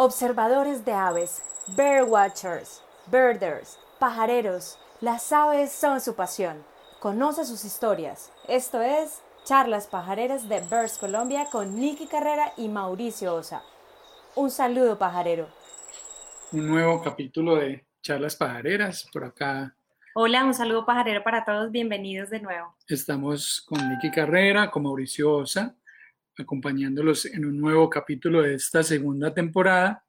Observadores de aves, birdwatchers, birders, pajareros, las aves son su pasión. Conoce sus historias. Esto es Charlas Pajareras de Birds Colombia con Nicky Carrera y Mauricio Osa. Un saludo pajarero. Un nuevo capítulo de Charlas Pajareras por acá. Hola, un saludo pajarero para todos. Bienvenidos de nuevo. Estamos con Nicky Carrera, con Mauricio Osa acompañándolos en un nuevo capítulo de esta segunda temporada.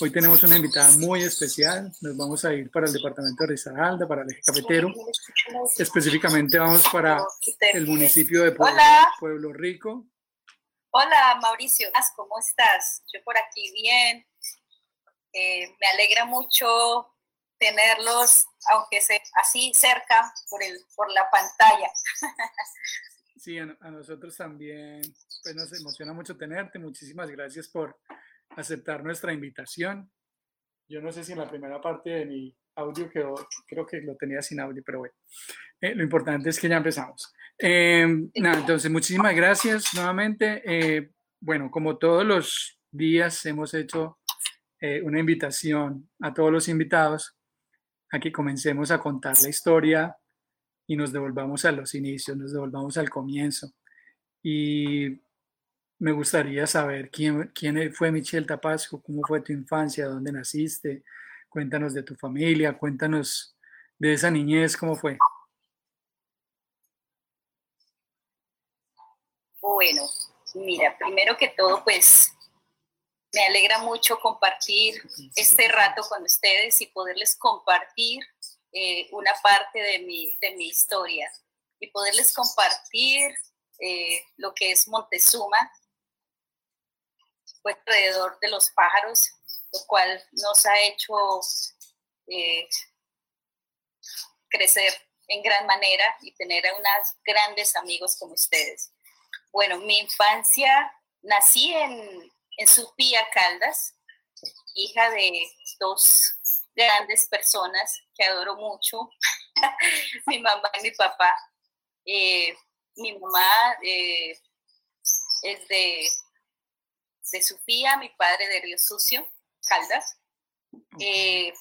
Hoy tenemos una invitada muy especial. Nos vamos a ir para el departamento de Risaralda, para el eje cafetero. Específicamente vamos para el municipio de Pueblo, Rico. Hola Mauricio, ¿cómo estás? Yo por aquí bien. Eh, me alegra mucho tenerlos, aunque sea así cerca por, el, por la pantalla. Sí, a, nosotros también pues nos emociona mucho tenerte. Muchísimas gracias por aceptar nuestra invitación. Yo no sé si en la primera parte de mi audio quedó, creo que lo tenía sin audio, pero bueno, eh, lo importante es que ya empezamos. Em, nada, entonces, muchísimas gracias nuevamente. Eh, bueno, como todos los días hemos hecho eh, una invitación a todos los invitados a que comencemos a contar la historia y nos devolvamos a los inicios, nos devolvamos al comienzo. Y me gustaría saber quién, quién fue Michelle Tapasco, cómo fue tu infancia, dónde naciste, cuéntanos de tu familia, cuéntanos de esa niñez, cómo fue. Bueno, mira, primero que todo, pues me alegra mucho compartir este rato con ustedes y poderles compartir eh, una parte de mi, de mi historia y poderles compartir eh, lo que es Montezuma, fue alrededor de los pájaros, lo cual nos ha hecho eh, crecer en gran manera y tener a unos grandes amigos como ustedes. Bueno, mi infancia, nací en, en Supía, Caldas, hija de dos grandes personas que adoro mucho, mi mamá y mi papá. Eh, mi mamá eh, es de, de Sofía, mi padre de Río Sucio, Caldas. Eh,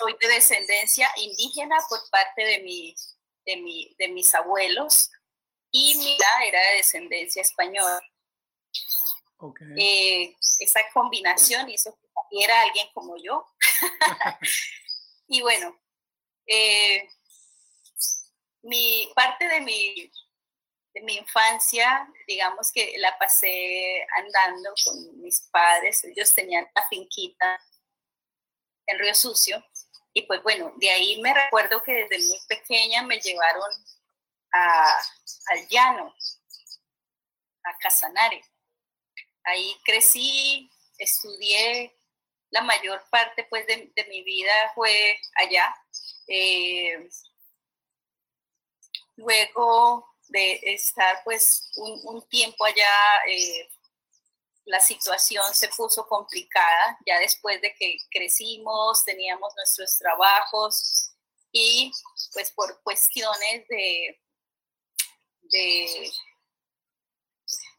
soy de descendencia indígena por parte de, mi, de, mi, de mis abuelos y mi era de descendencia española. esa combinación hizo que era alguien como yo. y bueno, eh, mi parte de mi, de mi infancia, digamos que la pasé andando con mis padres. Ellos tenían la finquita en Río Sucio. Y pues bueno, de ahí me recuerdo que desde muy pequeña me llevaron a, al llano, a Casanare. Ahí crecí, estudié la mayor parte pues de, mi vida fue allá. Eh, luego de estar pues un, tiempo allá, eh, la situación se puso complicada, ya después de que crecimos, teníamos nuestros trabajos y pues por cuestiones de, de,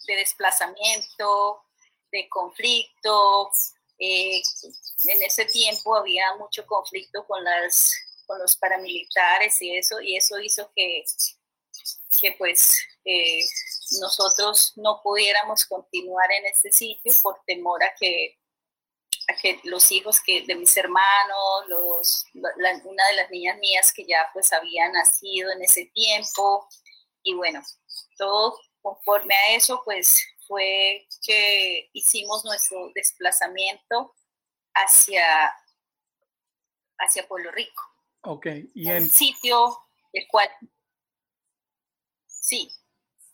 de desplazamiento, de conflicto, eh, en ese tiempo había mucho conflicto con, las, con los paramilitares y eso, y eso hizo que, que pues eh, nosotros no pudiéramos continuar en este sitio por temor a que, a que los hijos que, de mis hermanos, los, una de las niñas mías que ya pues había nacido en ese tiempo, y bueno, todo conforme a eso pues fue que hicimos nuestro desplazamiento hacia, hacia Pueblo Rico. Ok. ¿Y el sitio el cual... Sí.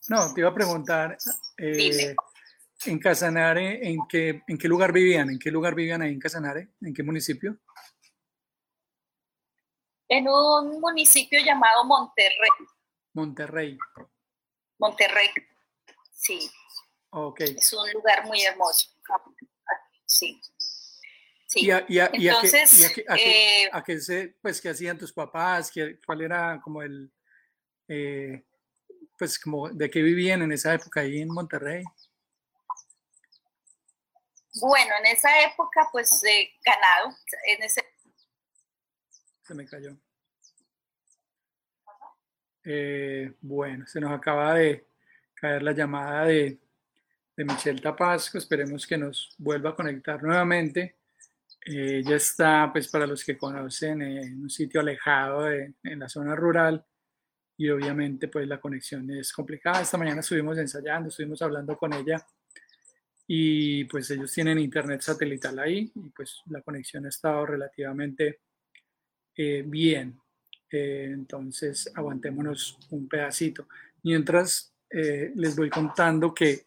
No, te iba a preguntar, eh, en Casanare, ¿en qué, ¿en qué lugar vivían? ¿En qué lugar vivían ahí en Casanare? ¿En qué municipio? En un municipio llamado Monterrey. Monterrey. Monterrey, sí. Es un lugar muy hermoso. Sí. ¿Y, a, y, a, Entonces, eh, a, se, pues, qué hacían tus papás? ¿Qué, ¿Cuál era como el, eh, pues, como de qué vivían en esa época ahí en Monterrey? Bueno, en esa época, pues ganado. En ese... Se me cayó. Eh, bueno, se nos acaba de caer la llamada de, de Michelle Tapasco. Esperemos que nos vuelva a conectar nuevamente. Eh, ella está, pues para los que conocen, en un sitio alejado en la zona rural y obviamente pues la conexión es complicada. Esta mañana estuvimos ensayando, estuvimos hablando con ella y pues ellos tienen internet satelital ahí y pues la conexión ha estado relativamente eh, bien. Eh, entonces, aguantémonos un pedacito. Mientras eh, les voy contando que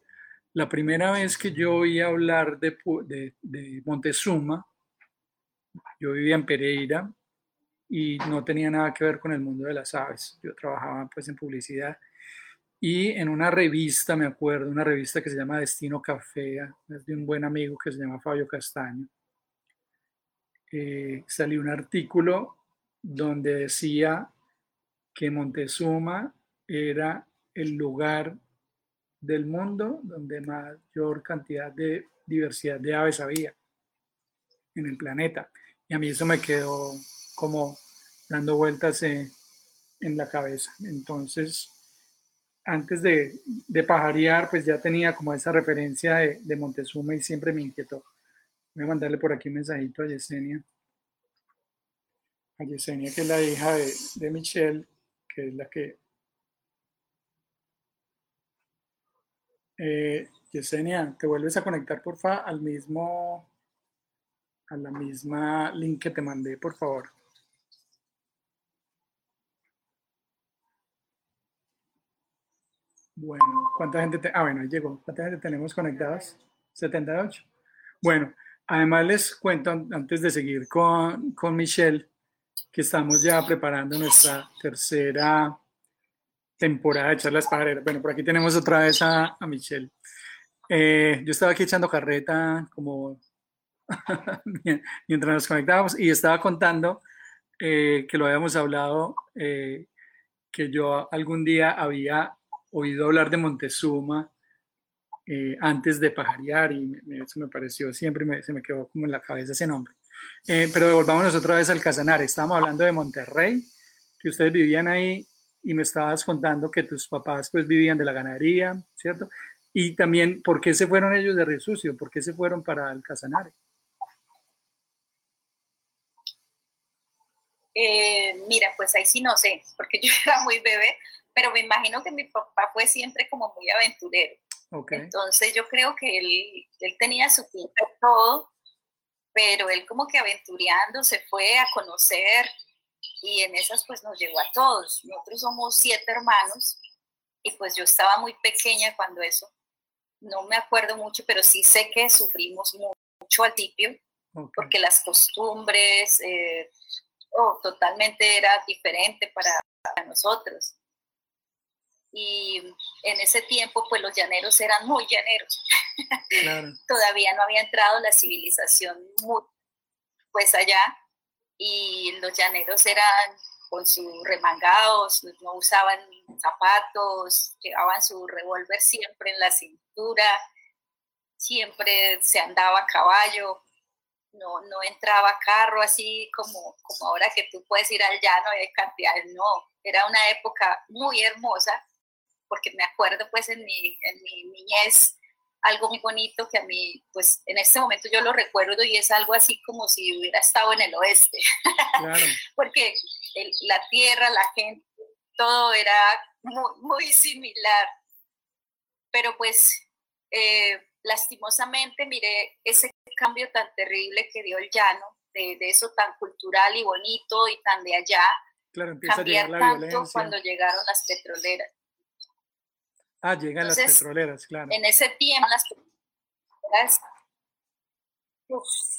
la primera vez que yo oí hablar de, Montezuma, yo vivía en Pereira y no tenía nada que ver con el mundo de las aves. Yo trabajaba pues en publicidad y en una revista, me acuerdo, una revista que se llama Destino Café, es de un buen amigo que se llama Fabio Castaño, eh, salió un artículo donde decía que Montezuma era el lugar del mundo donde mayor cantidad de diversidad de aves había en el planeta. Y a mí eso me quedó como dando vueltas en la cabeza. Entonces, antes de, de, pajarear, pues ya tenía como esa referencia de, de Montezuma y siempre me inquietó. Voy a mandarle por aquí un mensajito a Yesenia a Yesenia, que es la hija de, Michelle, que es la que... Eh, Yesenia, te vuelves a conectar, porfa, al mismo, a la misma link que te mandé, por favor. Bueno, ¿cuánta gente? ah, bueno, ahí llegó. ¿Cuánta gente tenemos conectadas? 78. Bueno, además les cuento antes de seguir con, con Michelle que estamos ya preparando nuestra tercera temporada de charlas pajareras. Bueno, por aquí tenemos otra vez a, a Michelle. Eh, yo estaba aquí echando carreta como mientras nos conectábamos y estaba contando eh, que lo habíamos hablado, eh, que yo algún día había oído hablar de Montezuma antes de pajarear y eso me pareció, siempre se me quedó como en la cabeza ese nombre. Eh, pero devolvámonos otra vez al Casanare. Estábamos hablando de Monterrey, que ustedes vivían ahí y me estabas contando que tus papás pues vivían de la ganadería, ¿cierto? Y también, ¿por qué se fueron ellos de Río Sucio? ¿Por qué se fueron para el Casanare? Eh, mira, pues ahí sí no sé, porque yo era muy bebé, pero me imagino que mi papá fue siempre como muy aventurero. Okay. Entonces yo creo que él, él tenía su pinta todo pero él como que aventureando se fue a conocer y en esas pues nos llegó a todos. Nosotros somos siete hermanos y pues yo estaba muy pequeña cuando eso, no me acuerdo mucho, pero sí sé que sufrimos mucho al tipio porque las costumbres, eh, oh, totalmente era diferente para, para nosotros. Y en ese tiempo pues los llaneros eran muy llaneros. Todavía no había entrado la civilización pues allá y los llaneros eran con sus remangados, no usaban zapatos, llevaban su revólver siempre en la cintura, siempre se andaba a caballo, no, no entraba carro así como, como ahora que tú puedes ir al llano y hay cantidades, no, era una época muy hermosa porque me acuerdo pues en mi, en mi niñez algo muy bonito que a mí, pues en este momento yo lo recuerdo y es algo así como si hubiera estado en el oeste, porque la tierra, la gente, todo era muy, similar, pero pues eh, lastimosamente miré ese cambio tan terrible que dio el llano, de, eso tan cultural y bonito y tan de allá, claro, cambiar tanto cuando llegaron las petroleras. Ah, llegan las petroleras, claro. En ese tiempo las petroleras,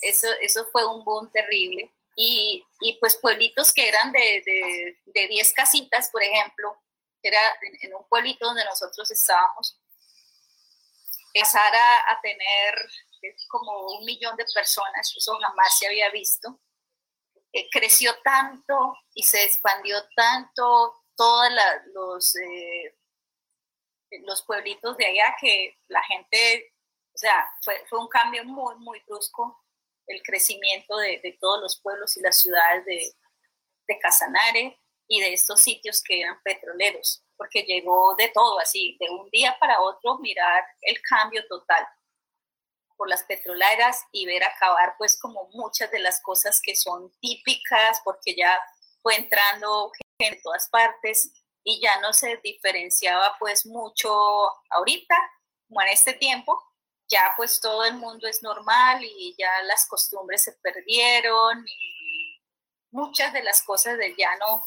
eso, eso fue un boom terrible. Y, y pues pueblitos que eran de 10 de, casitas, por ejemplo, era en, un pueblito donde nosotros estábamos, empezar a, a tener como un millón de personas, eso jamás se había visto. Eh, creció tanto y se expandió tanto todos los eh, los pueblitos de allá que la gente O sea, fue, fue un cambio muy, muy brusco el crecimiento de, de todos los pueblos y las ciudades de, de Casanare y de estos sitios que eran petroleros, porque llegó de todo, así, de un día para otro, mirar el cambio total por las petroleras y ver acabar pues como muchas de las cosas que son típicas, porque ya fue entrando gente de todas partes y ya no se diferenciaba pues mucho ahorita, como en este tiempo, ya pues todo el mundo es normal y ya las costumbres se perdieron y muchas de las cosas del llano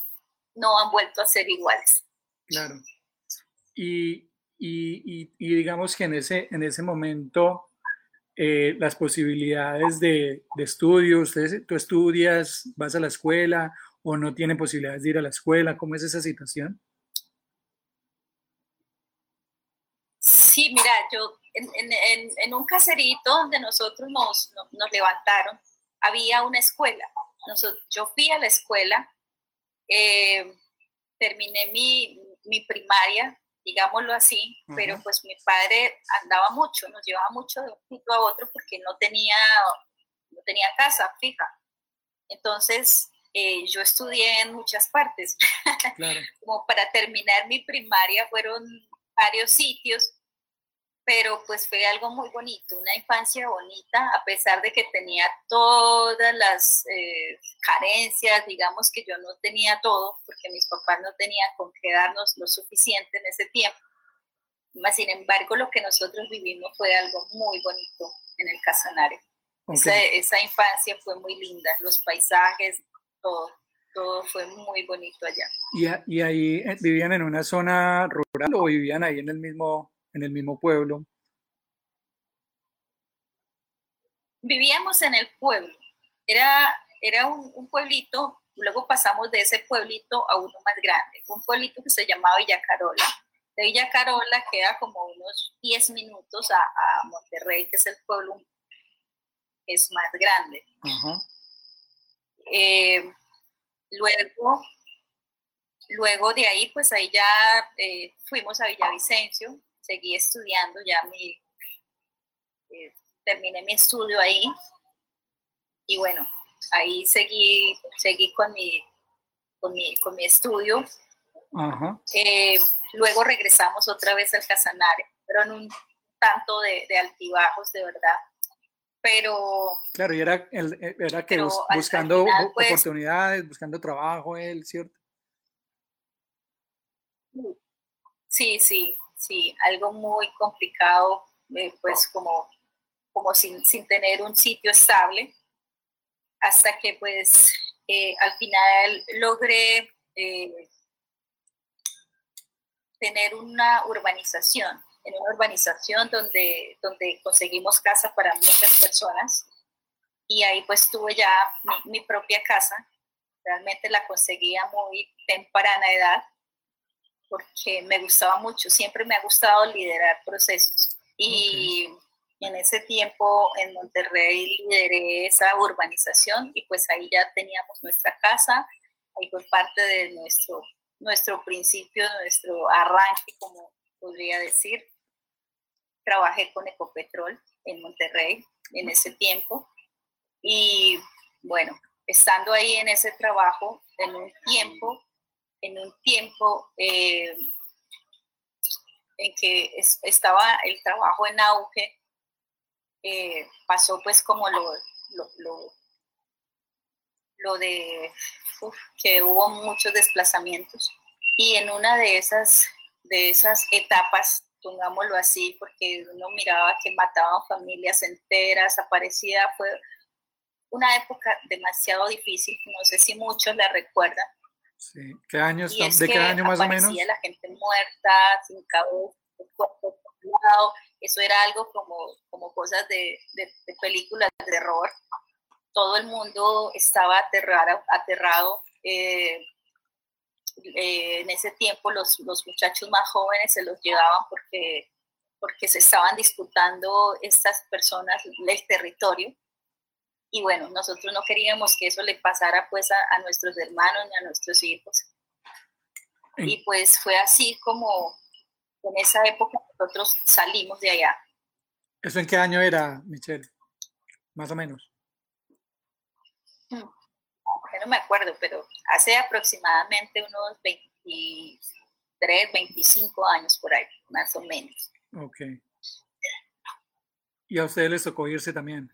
no han vuelto a ser iguales. Claro. Y, y, digamos que en ese, en ese momento eh, las posibilidades de, de estudio, tú estudias, vas a la escuela o no tienen posibilidades de ir a la escuela, ¿cómo es esa situación? Sí, mira, yo en, en, en un caserito donde nosotros nos, nos, levantaron, había una escuela. Nosotros, yo fui a la escuela, eh, terminé mi, mi primaria digámoslo así, pero pues mi padre andaba mucho, nos llevaba mucho de un sitio a otro porque no tenía, no tenía casa fija. Entonces, eh, yo estudié en muchas partes. Como para terminar mi primaria fueron varios sitios pero pues fue algo muy bonito, una infancia bonita, a pesar de que tenía todas las eh, carencias, digamos que yo no tenía todo, porque mis papás no tenían con qué darnos lo suficiente en ese tiempo. Sin embargo, lo que nosotros vivimos fue algo muy bonito en el Casanare. Esa, infancia fue muy linda, los paisajes, todo, todo fue muy bonito allá. ¿Y, y ahí eh, vivían en una zona rural o vivían ahí en el mismo en el mismo pueblo? Vivíamos en el pueblo. Era, era un, pueblito, luego pasamos de ese pueblito a uno más grande, un pueblito que se llamaba Villa Carola. De Villa Carola queda como unos 10 minutos a, Monterrey, que es el pueblo es más grande. Eh, luego, luego de ahí, pues ahí ya eh, fuimos a Villavicencio, seguí estudiando, ya mi, eh, terminé mi estudio ahí y bueno, ahí seguí, seguí con, mi, con, mi, con mi estudio. Eh, luego regresamos otra vez al Casanare, pero en un tanto de, de altibajos, de verdad. Pero... Claro, y era, era que buscando pues oportunidades, buscando trabajo, él, ¿cierto? Sí, sí, sí, algo muy complicado, eh, pues como, como sin, sin, tener un sitio estable, hasta que pues eh, al final logré eh, tener una urbanización, en una urbanización donde, donde conseguimos casa para muchas personas y ahí pues tuve ya mi, mi propia casa, realmente la conseguía muy temprana edad porque me gustaba mucho, siempre me ha gustado liderar procesos. Y en ese tiempo en Monterrey lideré esa urbanización y pues ahí ya teníamos nuestra casa, ahí fue parte de nuestro, nuestro principio, nuestro arranque, como podría decir. Trabajé con Ecopetrol en Monterrey en ese tiempo y bueno, estando ahí en ese trabajo, en un tiempo en un tiempo eh, en que estaba el trabajo en auge, eh, pasó pues como lo, lo, de que hubo muchos desplazamientos. Y en una de esas, de esas etapas, pongámoslo así, porque uno miraba que mataban familias enteras, aparecía, fue una época demasiado difícil, no sé si muchos la recuerdan, Sí. ¿Qué años, ¿De qué año más o menos? la gente muerta, sin cabeza, Eso era algo como, como cosas de, de, películas de terror. Todo el mundo estaba aterrado. aterrado. Eh, eh, en ese tiempo los, los, muchachos más jóvenes se los llevaban porque, porque se estaban disputando estas personas el territorio y bueno, nosotros no queríamos que eso le pasara pues a, nuestros hermanos ni a nuestros hijos. Y pues fue así como en esa época nosotros salimos de allá. ¿Eso en qué año era, Michelle? Más o menos. No me acuerdo, pero hace aproximadamente unos 23, 25 años por ahí, más o menos. Ok. ¿Y a ustedes les tocó irse también?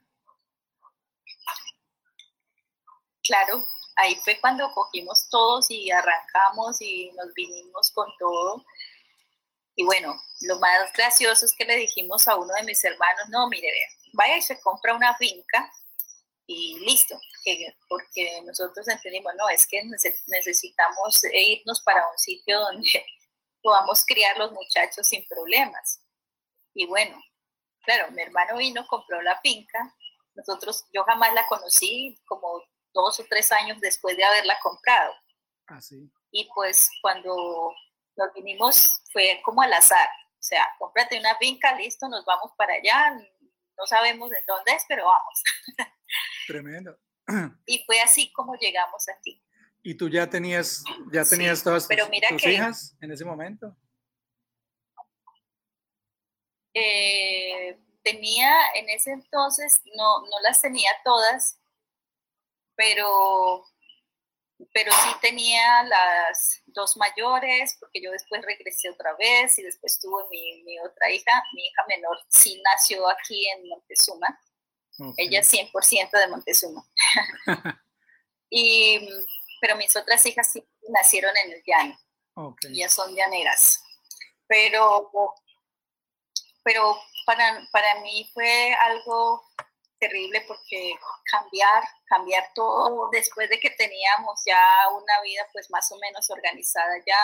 Claro, ahí fue cuando cogimos todos y arrancamos y nos vinimos con todo. Y bueno, lo más gracioso es que le dijimos a uno de mis hermanos, no, mire, vaya y se compra una finca y listo, porque nosotros entendimos, no, es que necesitamos irnos para un sitio donde podamos criar los muchachos sin problemas. Y bueno, claro, mi hermano vino, compró la finca, nosotros, yo jamás la conocí, como dos o tres años después de haberla comprado. Ah, sí. Y pues cuando nos vinimos fue como al azar, o sea, cómprate una finca, listo, nos vamos para allá, no sabemos de dónde es, pero vamos. Tremendo. Y fue así como llegamos aquí. ¿Y tú ya tenías, ya tenías todas tus, hijas en ese momento? Eh, tenía en ese entonces, no, no las tenía todas, pero, pero sí tenía las dos mayores, porque yo después regresé otra vez y después tuve mi, otra hija, mi hija menor sí nació aquí en Montezuma, ella es 100% de Montezuma. y, pero mis otras hijas sí nacieron en el llano, ellas son llaneras, pero, pero para, para mí fue algo terrible porque cambiar, cambiar todo después de que teníamos ya una vida pues más o menos organizada ya,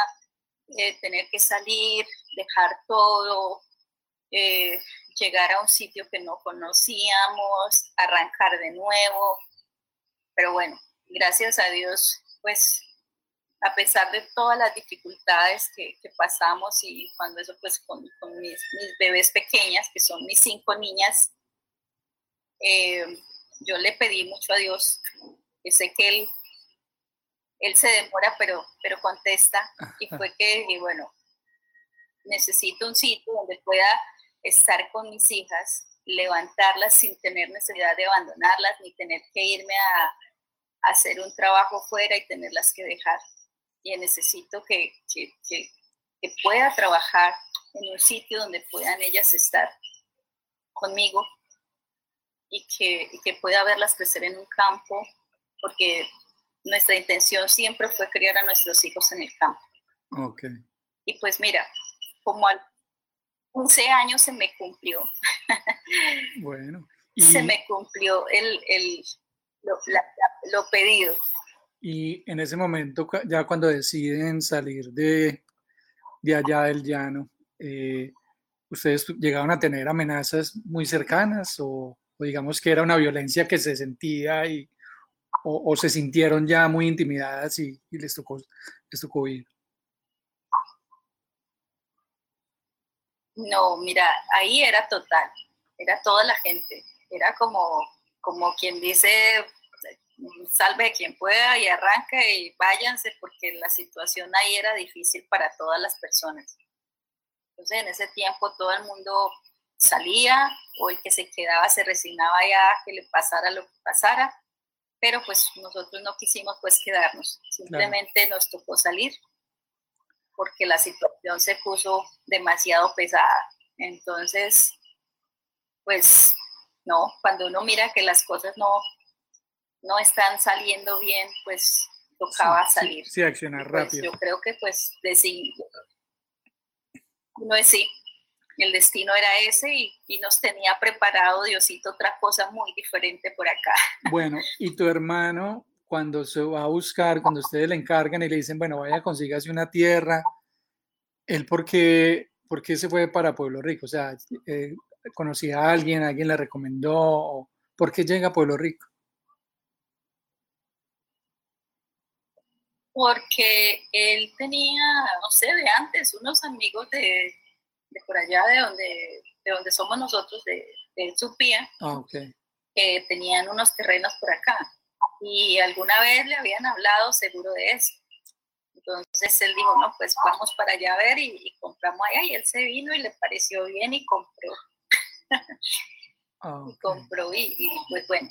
eh, tener que salir, dejar todo, eh, llegar a un sitio que no conocíamos, arrancar de nuevo. Pero bueno, gracias a Dios, pues a pesar de todas las dificultades que, pasamos y cuando eso pues con, mis, mis, bebés pequeñas, que son mis cinco niñas, eh, yo le pedí mucho a Dios, que sé que Él, él se demora, pero, pero contesta, y fue que, y bueno, necesito un sitio donde pueda estar con mis hijas, levantarlas sin tener necesidad de abandonarlas, ni tener que irme a, hacer un trabajo fuera y tenerlas que dejar. Y necesito que, que, que, que pueda trabajar en un sitio donde puedan ellas estar conmigo y que, que pueda verlas crecer en un campo, porque nuestra intención siempre fue criar a nuestros hijos en el campo. Okay. Y pues mira, como al 11 años se me cumplió. Bueno. Se me cumplió el, el lo, lo, pedido. Y en ese momento, ya cuando deciden salir de, de allá del llano, eh, ¿ustedes llegaron a tener amenazas muy cercanas o, o digamos que era una violencia que se sentía y, o, se sintieron ya muy intimidadas y, les, tocó, les tocó ir? No, mira, ahí era total, era toda la gente, era como, como quien dice, salve a quien pueda y arranca y váyanse porque la situación ahí era difícil para todas las personas. Entonces en ese tiempo todo el mundo salía o el que se quedaba se resignaba ya a que le pasara lo que pasara, pero pues nosotros no quisimos pues quedarnos, simplemente nos tocó salir porque la situación se puso demasiado pesada. Entonces, pues no, cuando uno mira que las cosas no, no están saliendo bien, pues tocaba salir. Sí, accionar pues, rápido. Yo creo que pues decir, no es sí, el destino era ese y, nos tenía preparado Diosito otra cosa muy diferente por acá. Bueno, y tu hermano, cuando se va a buscar, cuando ustedes le encargan y le dicen, bueno, vaya, consígase una tierra, ¿él por qué, por qué se fue para Pueblo Rico? O sea, eh, ¿conocía a alguien, alguien le recomendó? ¿Por qué llega a Pueblo Rico? Porque él tenía, no sé, de antes, unos amigos de, por allá de donde, de donde somos nosotros, de, de Supía, ah, que tenían unos terrenos por acá. Y alguna vez le habían hablado seguro de eso. Entonces él dijo, no, pues vamos para allá a ver y, compramos allá. Y él se vino y le pareció bien y compró. Ah, y compró y, pues bueno,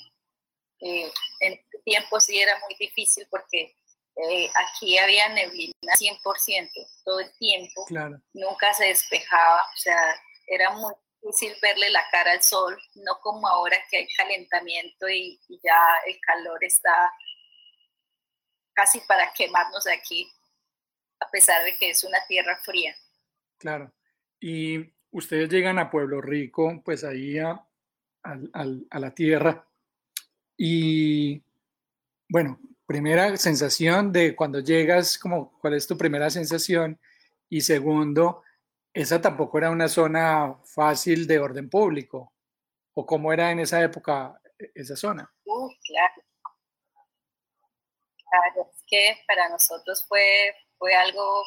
eh, en ese tiempo sí era muy difícil porque eh, aquí había neblina 100% todo el tiempo, claro. nunca se despejaba, o sea, era muy difícil verle la cara al sol, no como ahora que hay calentamiento y, y ya el calor está casi para quemarnos aquí, a pesar de que es una tierra fría. Claro. Y ustedes llegan a Pueblo Rico, pues ahí a, a la tierra. Y bueno, primera sensación de cuando llegas, como, ¿cuál es tu primera sensación? Y segundo, esa tampoco era una zona fácil de orden público. ¿O cómo era en esa época e, esa zona? Claro. Claro, que para nosotros fue, fue algo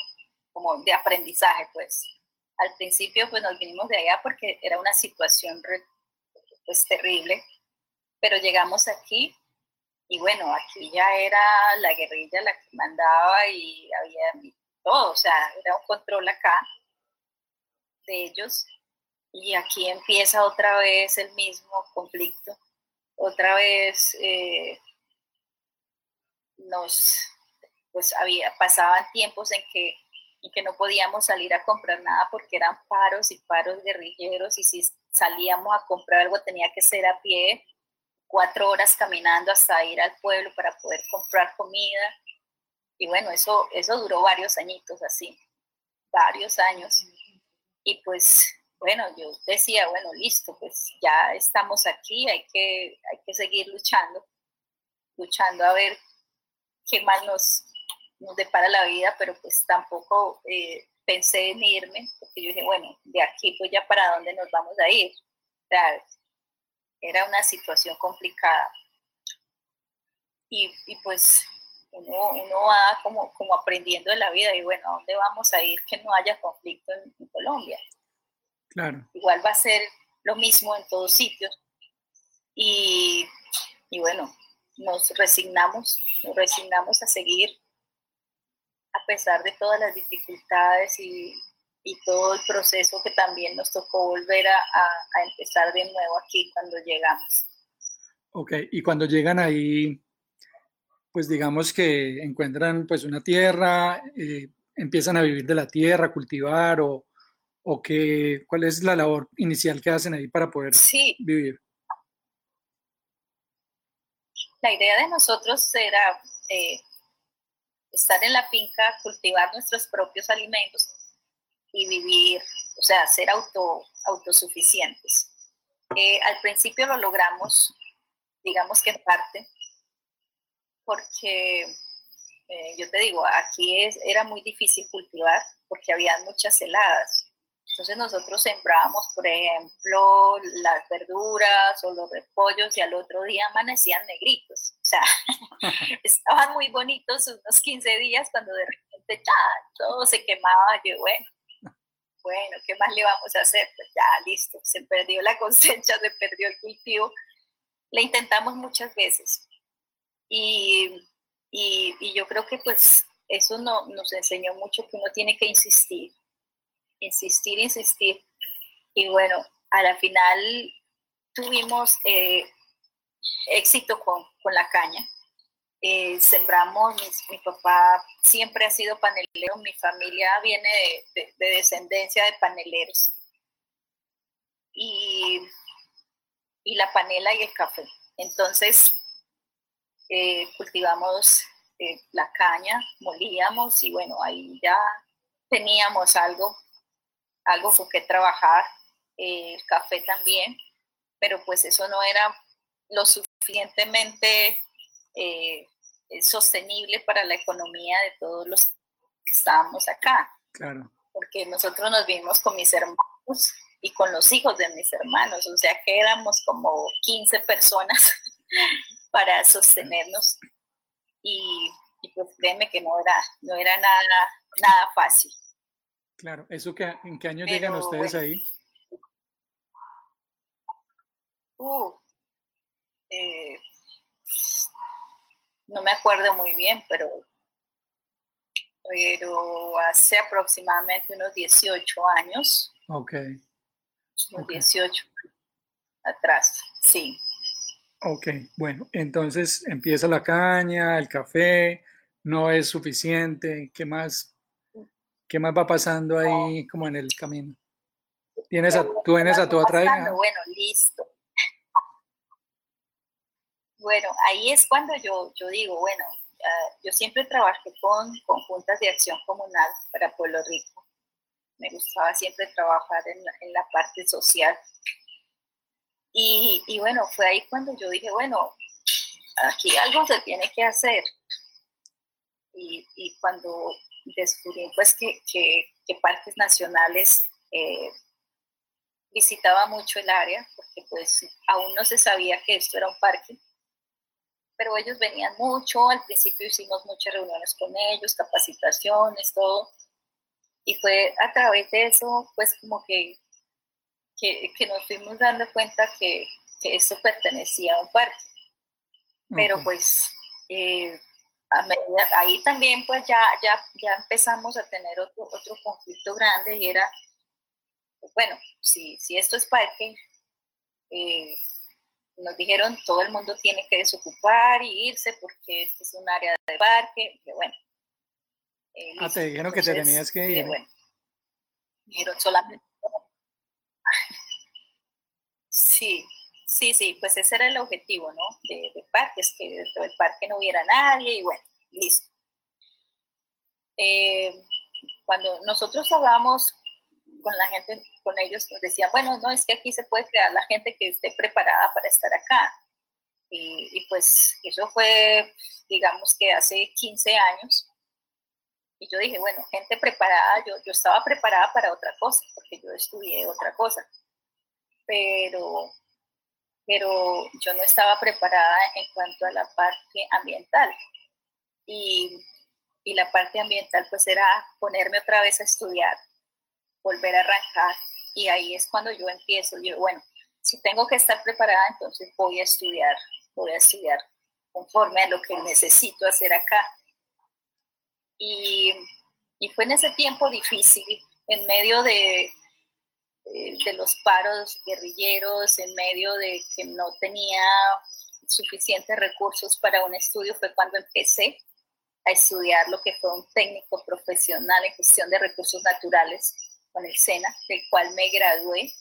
como de aprendizaje, pues. Al principio, pues nos vinimos de allá porque era una situación pues terrible, pero llegamos aquí y bueno, aquí ya era la guerrilla la que mandaba y había todo, o sea, era un control acá de ellos. Y aquí empieza otra vez el mismo conflicto, otra vez eh, nos, pues había, pasaban tiempos en que, en que no podíamos salir a comprar nada porque eran paros y paros guerrilleros y si salíamos a comprar algo tenía que ser a pie, cuatro horas caminando hasta ir al pueblo para poder comprar comida. Y bueno, eso, eso duró varios añitos así, varios años. Y pues bueno, yo decía, bueno, listo, pues ya estamos aquí, hay que, hay que seguir luchando, luchando a ver qué mal nos, nos depara la vida, pero pues tampoco eh, pensé en irme, porque yo dije, bueno, de aquí pues ya para dónde nos vamos a ir. Era una situación complicada. Y, y pues uno, uno, va como, como aprendiendo de la vida y bueno, ¿a dónde vamos a ir que no haya conflicto en, Colombia? Claro. Igual va a ser lo mismo en todos sitios. Y, y bueno, nos resignamos, nos resignamos a seguir a pesar de todas las dificultades y, y todo el proceso que también nos tocó volver a, a, empezar de nuevo aquí cuando llegamos. Ok, y cuando llegan ahí, pues digamos que encuentran pues una tierra, eh, empiezan a vivir de la tierra, cultivar o, o que, ¿cuál es la labor inicial que hacen ahí para poder sí. vivir? la idea de nosotros era eh, estar en la finca, cultivar nuestros propios alimentos y vivir, o sea, ser auto, autosuficientes. Eh, al principio lo logramos, digamos que en parte, porque eh, yo te digo, aquí es, era muy difícil cultivar porque había muchas heladas. Entonces nosotros sembrábamos, por ejemplo, las verduras o los repollos y al otro día amanecían negritos. O sea, estaban muy bonitos unos 15 días cuando de repente ya todo se quemaba. Yo, bueno, bueno, ¿qué más le vamos a hacer? Pues ya, listo, se perdió la cosecha, se perdió el cultivo. Le intentamos muchas veces. Y, y, yo creo que pues eso no, nos enseñó mucho que uno tiene que insistir insistir, insistir. Y bueno, a la final tuvimos eh, éxito con, con, la caña. Eh, sembramos, mi, papá siempre ha sido panelero, mi familia viene de, de, descendencia de paneleros. Y, y, la panela y el café. Entonces, eh, cultivamos la caña, molíamos y bueno, ahí ya teníamos algo algo con que trabajar, eh, el café también, pero pues eso no era lo suficientemente eh, sostenible para la economía de todos los que estábamos acá. Claro. Porque nosotros nos vimos con mis hermanos y con los hijos de mis hermanos, o sea que éramos como 15 personas para sostenernos y, y pues créeme que no era, no era nada, nada fácil. Claro, ¿eso que, en qué año llegan ustedes ahí? Uh, eh, no me acuerdo muy bien, pero, pero hace aproximadamente unos 18 años. Ok. Unos 18. atrás, sí. Ok, bueno, entonces empieza la caña, el café, no es suficiente, ¿qué más, qué más va pasando ahí como en el camino? ¿Tienes a, ¿Tú tienes a tu hija? Bueno, listo. Bueno, ahí es cuando yo, yo digo, bueno, yo siempre trabajé con, con juntas de acción comunal para Pueblo Rico. Me gustaba siempre trabajar en la, en la parte social y, y, bueno, fue ahí cuando yo dije, bueno, aquí algo se tiene que hacer. Y, y cuando descubrí pues que, que, parques nacionales eh, visitaba mucho el área, porque pues aún no se sabía que esto era un parque, pero ellos venían mucho, al principio hicimos muchas reuniones con ellos, capacitaciones, todo, y fue a través de eso, pues como que que, nos fuimos dando cuenta que, que, esto pertenecía a un parque. Pero pues eh, ahí también pues ya, ya, ya empezamos a tener otro, otro conflicto grande y era, bueno, si, si esto es parque, eh, nos dijeron todo el mundo tiene que desocupar y irse porque esto es un área de parque, y bueno. Eh, ah, te dijeron que te tenías que ir. Bueno, dijeron solamente Sí, sí, sí, pues ese era el objetivo, ¿no? De, de parques, que dentro del parque no hubiera nadie y bueno, listo. Eh, cuando nosotros hablamos con la gente, con ellos, nos decían, bueno, no, es que aquí se puede crear la gente que esté preparada para estar acá. Y, pues eso fue, digamos que hace 15 años. Y yo dije, bueno, gente preparada, yo, yo estaba preparada para otra cosa, porque yo estudié otra cosa pero, pero yo no estaba preparada en cuanto a la parte ambiental. Y, y la parte ambiental pues era ponerme otra vez a estudiar, volver a arrancar. Y ahí es cuando yo empiezo, yo, bueno, si tengo que estar preparada, entonces voy a estudiar, voy a estudiar conforme a lo que necesito hacer acá. Y, y fue en ese tiempo difícil, en medio de, eh, de los paros guerrilleros, en medio de que no tenía suficientes recursos para un estudio, fue cuando empecé a estudiar lo que fue un técnico profesional en gestión de recursos naturales con el SENA, del cual me gradué.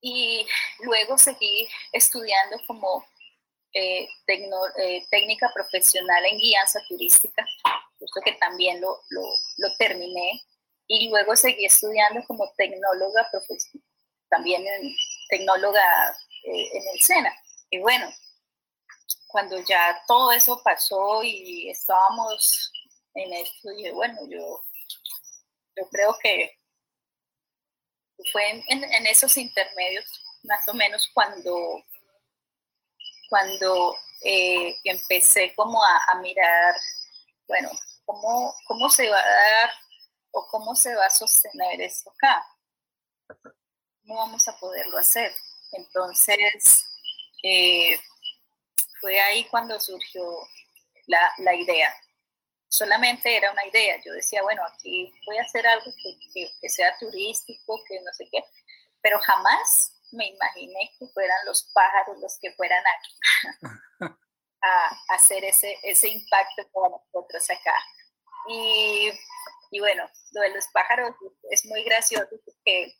Y luego seguí estudiando como eh, eh, técnica profesional en guianza turística, justo que también lo, lo, terminé y luego seguí estudiando como tecnóloga profesional, también tecnóloga eh, en el SENA. Y bueno, cuando ya todo eso pasó y estábamos en esto, y bueno, yo, yo creo que fue en, esos intermedios, más o menos cuando, cuando eh, empecé como a, mirar, bueno, cómo, cómo se va a dar o cómo se va a sostener esto acá. ¿Cómo vamos a poderlo hacer? Entonces, eh, fue ahí cuando surgió la, la, idea. Solamente era una idea. Yo decía, bueno, aquí voy a hacer algo que, que, sea turístico, que no sé qué, pero jamás me imaginé que fueran los pájaros los que fueran a, a hacer ese, ese impacto para nosotros acá. Y y bueno, lo de los pájaros es muy gracioso porque,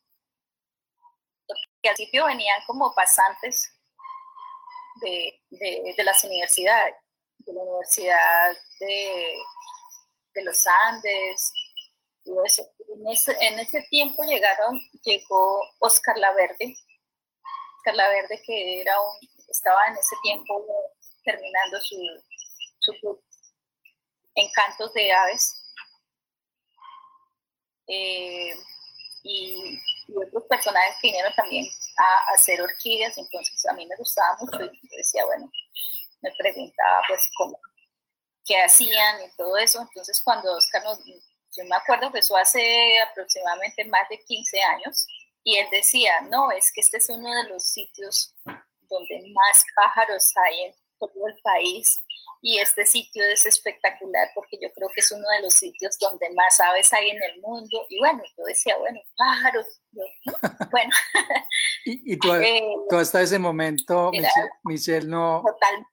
al principio venían como pasantes de, de, las universidades, de la Universidad de, de los Andes, y eso. En ese, en ese tiempo llegaron, llegó Oscar Laverde, Oscar Laverde que era un, estaba en ese tiempo terminando su, su Encantos de Aves, eh, y, otros personajes que vinieron también a, hacer orquídeas, entonces a mí me gustaba mucho y yo decía, bueno, me preguntaba pues cómo, qué hacían y todo eso, entonces cuando Oscar nos, yo me acuerdo que eso hace aproximadamente más de 15 años, y él decía, no, es que este es uno de los sitios donde más pájaros hay en todo el país y este sitio es espectacular porque yo creo que es uno de los sitios donde más aves hay en el mundo. Y bueno, yo decía, bueno, pájaros, bueno. ¿Y, y tú, eh, hasta ese momento, Michelle, no... Total.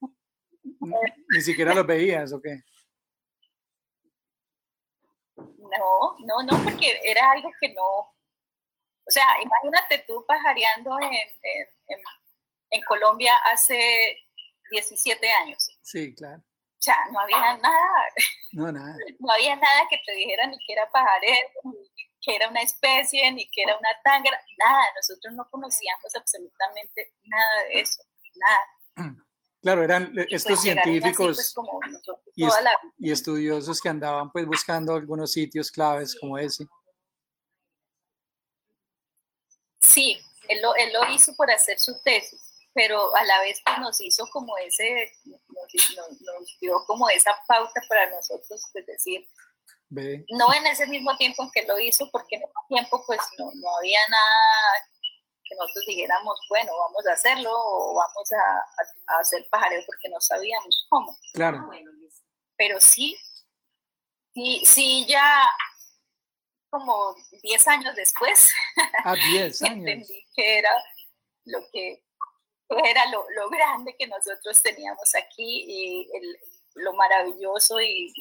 Ni siquiera los veías, ¿o qué? No, no, no, porque era algo que no... O sea, imagínate tú pajareando en, en, en Colombia hace 17 años. Sí, claro. O sea, no había nada. No, nada. No había nada que te dijera ni que era pajarero, ni que era una especie, ni que era una tangra, nada. Nosotros no conocíamos absolutamente nada de eso, nada. Claro, eran pues estos científicos pues, y, estudiosos que andaban pues buscando algunos sitios claves como ese. Sí, él lo, él lo hizo por hacer su tesis pero a la vez pues, nos hizo como ese, nos, dio como esa pauta para nosotros, es decir, no en ese mismo tiempo en que lo hizo, porque en ese tiempo pues no, no había nada que nosotros dijéramos, bueno, vamos a hacerlo o vamos a, a, hacer pajareo porque no sabíamos cómo. Claro. Pero sí, sí, sí, ya como 10 años después, ah, 10 años. entendí que era lo que era lo, lo, grande que nosotros teníamos aquí y el, lo maravilloso y,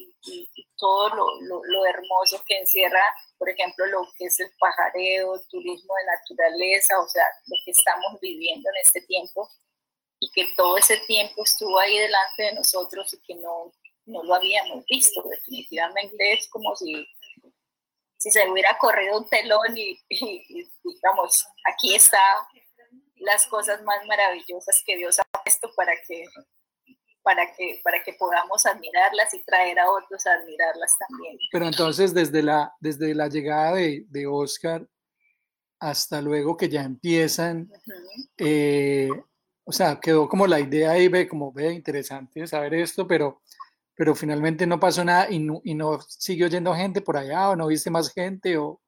todo lo, lo, hermoso que encierra, por ejemplo, lo que es el pajareo, turismo de naturaleza, o sea, lo que estamos viviendo en este tiempo y que todo ese tiempo estuvo ahí delante de nosotros y que no, no lo habíamos visto. Definitivamente es como si, si se hubiera corrido un telón y digamos, aquí está las cosas más maravillosas que Dios ha puesto para que, para que, para que podamos admirarlas y traer a otros a admirarlas también. Pero entonces, desde la, desde la llegada de, de Oscar hasta luego que ya empiezan, eh, o sea, quedó como la idea ahí, ve, como ve, interesante saber esto, pero, pero finalmente no pasó nada y no, y no siguió yendo gente por allá o no viste más gente o,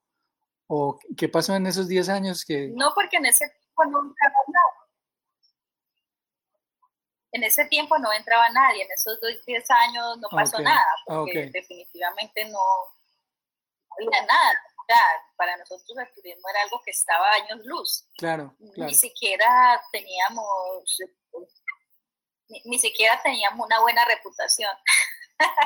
o qué pasó en esos 10 años que... No, porque en ese no entraba nada. En ese tiempo no entraba nadie, en esos 10 años no pasó nada, porque definitivamente no había nada. para nosotros el turismo era algo que estaba años luz. Claro, Ni siquiera teníamos, ni, siquiera teníamos una buena reputación.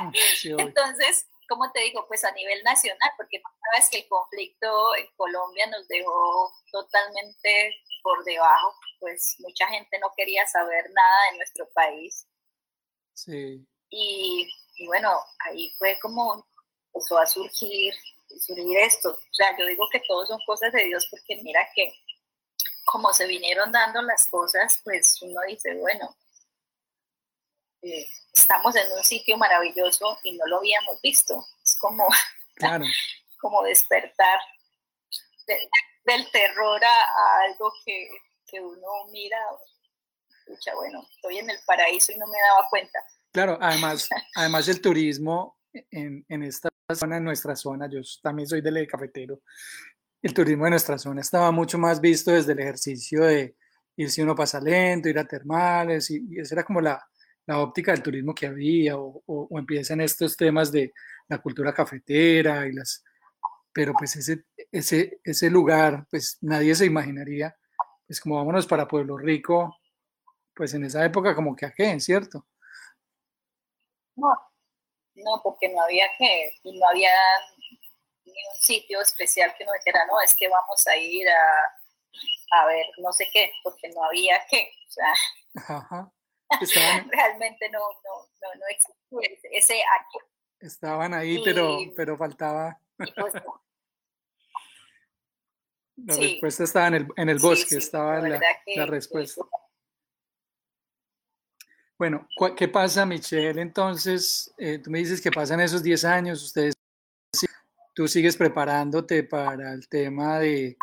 Mm, Entonces, como te digo, pues a nivel nacional, porque sabes que el conflicto en Colombia nos dejó totalmente por debajo, pues mucha gente no quería saber nada de nuestro país. Sí. Y, bueno, ahí fue como empezó a surgir, surgir esto. O sea, yo digo que todo son cosas de Dios porque mira que como se vinieron dando las cosas, pues uno dice, bueno, eh, estamos en un sitio maravilloso y no lo habíamos visto. Es como, como despertar del terror a, algo que, que, uno mira, escucha, bueno, estoy en el paraíso y no me daba cuenta. Claro, además, además el turismo en, en esta zona, en nuestra zona, yo también soy del cafetero, el turismo de nuestra zona estaba mucho más visto desde el ejercicio de irse uno pasa lento, ir a termales, y, esa era como la, la, óptica del turismo que había, o, o, o, empiezan estos temas de la cultura cafetera y las, pero pues ese, ese, ese lugar, pues nadie se imaginaría, pues como vámonos para Pueblo Rico, pues en esa época como que a qué, ¿cierto? No, no, porque no había que, no había ni un sitio especial que nos dijera, no, es que vamos a ir a, a ver no sé qué, porque no había qué, o sea, Ajá. realmente no, no, no, no existía ese aquí. Estaban ahí, pero, pero faltaba pues, la respuesta estaba en el, en el bosque, estaba la, la, respuesta. Bueno, ¿qué pasa, Michelle? Entonces, eh, tú me dices que pasan esos 10 años, ustedes, tú sigues preparándote para el tema de,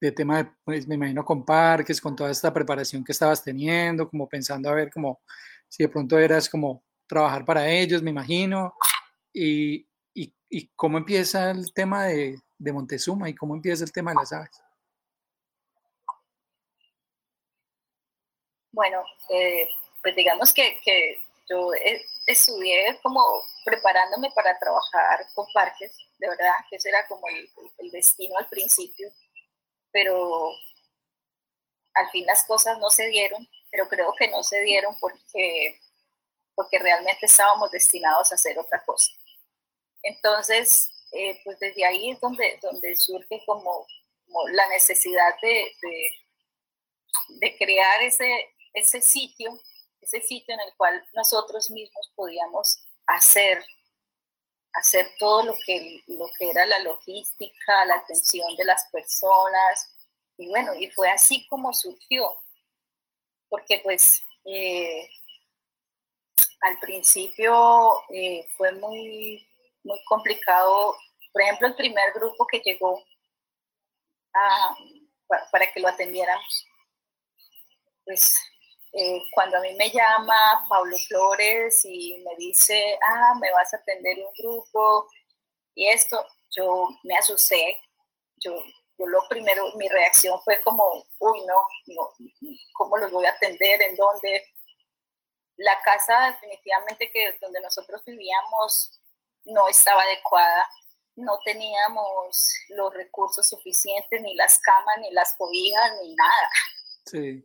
de tema de, pues, me imagino con parques, con toda esta preparación que estabas teniendo, como pensando a ver como si de pronto eras como trabajar para ellos, me imagino, y, ¿Y cómo empieza el tema de, de, Montezuma y cómo empieza el tema de las aves? Bueno, eh, pues digamos que, yo eh, estudié como preparándome para trabajar con parques, de verdad, que ese era como el, el destino al principio, pero al fin las cosas no se dieron, pero creo que no se dieron porque, porque realmente estábamos destinados a hacer otra cosa. Entonces, eh, pues desde ahí es donde, donde surge como, la necesidad de, de, crear ese, ese sitio, ese sitio en el cual nosotros mismos podíamos hacer, hacer todo lo que, lo que era la logística, la atención de las personas. Y bueno, y fue así como surgió, porque pues eh, al principio eh, fue muy muy complicado. Por ejemplo, el primer grupo que llegó para, que lo atendiéramos, pues eh, cuando a mí me llama Pablo Flores y me dice, ah, me vas a atender un grupo y esto, yo me asusté. Yo, yo lo primero, mi reacción fue como, uy, no, no, ¿cómo los voy a atender? ¿En dónde? La casa definitivamente que donde nosotros vivíamos no estaba adecuada, no teníamos los recursos suficientes, ni las camas, ni las cobijas, ni nada. Sí.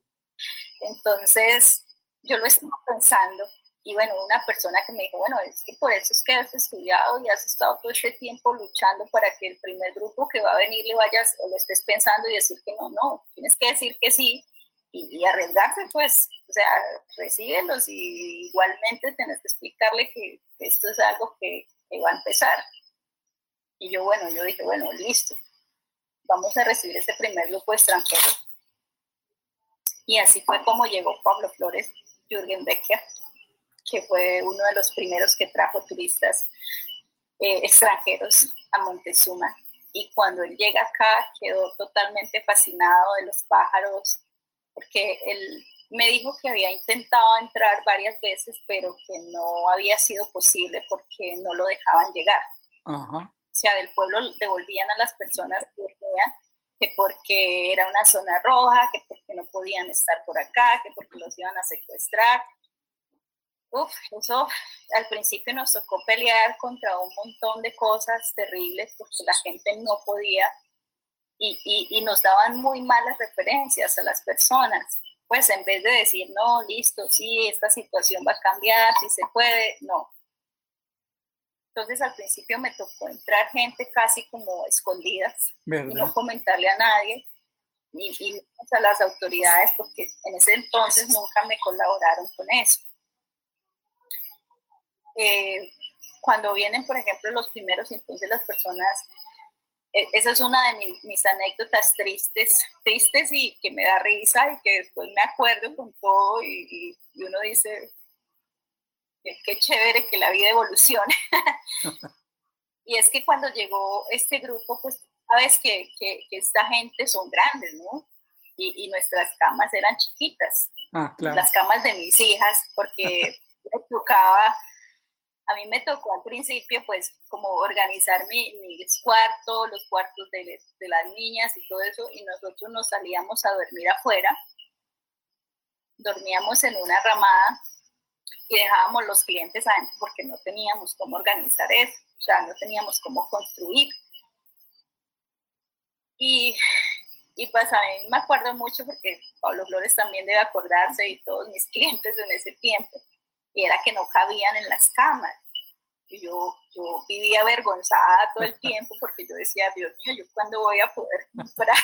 Entonces, yo lo estaba pensando y bueno, una persona que me dijo, bueno, es que por eso es que has estudiado y has estado todo este tiempo luchando para que el primer grupo que va a venir le vayas o lo estés pensando y decir que no, no, tienes que decir que sí y, y arriesgarse, pues, o sea, recíbelos y igualmente tienes que explicarle que esto es algo que, iba a empezar. Y yo, bueno, yo dije, bueno, listo, vamos a recibir ese primer grupo extranjero. Y así fue como llegó Pablo Flores, Jürgen Becker, que fue uno de los primeros que trajo turistas eh, extranjeros a Montezuma. Y cuando él llega acá, quedó totalmente fascinado de los pájaros, porque él me dijo que había intentado entrar varias veces, pero que no había sido posible porque no lo dejaban llegar. O sea, del pueblo devolvían a las personas que venían que porque era una zona roja, que porque no podían estar por acá, que porque los iban a secuestrar. Uf, eso al principio nos tocó pelear contra un montón de cosas terribles porque la gente no podía y, y, y nos daban muy malas referencias a las personas pues en vez de decir, no, listo, sí, esta situación va a cambiar, si se puede, no. Entonces al principio me tocó entrar gente casi como escondidas y no comentarle a nadie y, y, a las autoridades porque en ese entonces nunca me colaboraron con eso. Eh, cuando vienen, por ejemplo, los primeros, entonces las personas esa es una de mis, anécdotas tristes, tristes y que me da risa y que después me acuerdo con todo y, uno dice, qué, chévere que la vida evolucione. y es que cuando llegó este grupo, pues sabes que, que, esta gente son grandes, ¿no? Y, nuestras camas eran chiquitas. Ah, Las camas de mis hijas, porque tocaba a mí me tocó al principio pues como organizar mi, mis cuartos, los cuartos de, las niñas y todo eso, y nosotros nos salíamos a dormir afuera, dormíamos en una ramada y dejábamos los clientes adentro porque no teníamos cómo organizar eso, o sea, no teníamos cómo construir. Y, y pues a mí me acuerdo mucho porque Pablo Flores también debe acordarse y todos mis clientes en ese tiempo era que no cabían en las camas. Yo, yo vivía avergonzada todo el tiempo porque yo decía, Dios mío, ¿yo cuándo voy a poder comprar?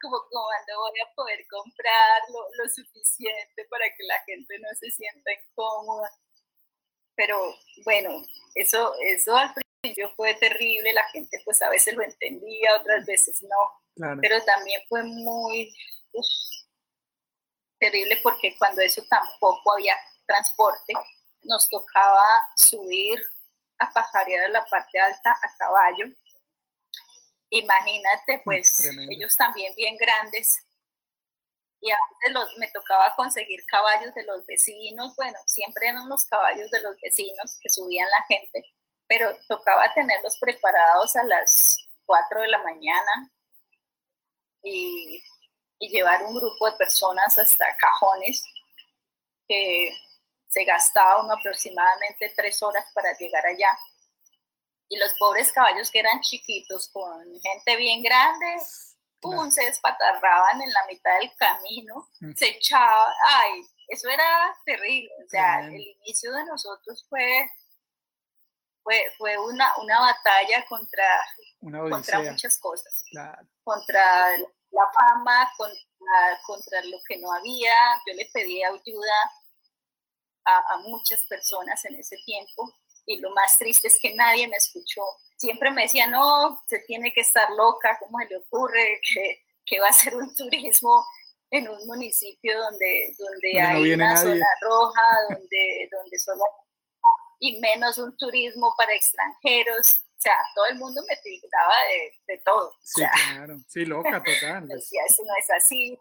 como cuando voy a poder comprar lo, lo, suficiente para que la gente no se sienta incómoda. Pero bueno, eso, eso al principio fue terrible, la gente pues a veces lo entendía, otras veces no. Pero también fue muy terrible porque cuando eso tampoco había transporte, nos tocaba subir a pajarear en la parte alta a caballo. Imagínate, pues ellos también bien grandes. Y a veces los, me tocaba conseguir caballos de los vecinos. Bueno, siempre eran los caballos de los vecinos que subían la gente, pero tocaba tenerlos preparados a las 4 de la mañana y, y llevar un grupo de personas hasta cajones que se gastaba uno aproximadamente tres horas para llegar allá. Y los pobres caballos que eran chiquitos con gente bien grande, pum, se despatarraban en la mitad del camino, mm. se echaban, ay, eso era terrible. O sea, el inicio de nosotros fue, fue, fue una, una batalla contra, contra muchas cosas. Contra la fama, contra, contra lo que no había. Yo le pedí ayuda a, muchas personas en ese tiempo y lo más triste es que nadie me escuchó. Siempre me decía, no, se tiene que estar loca, ¿cómo se le ocurre que, que va a ser un turismo en un municipio donde, donde hay una zona roja, donde, donde solo y menos un turismo para extranjeros? O sea, todo el mundo me tildaba de, de todo. Sí, claro, sí, loca, total. Decía, eso no es así,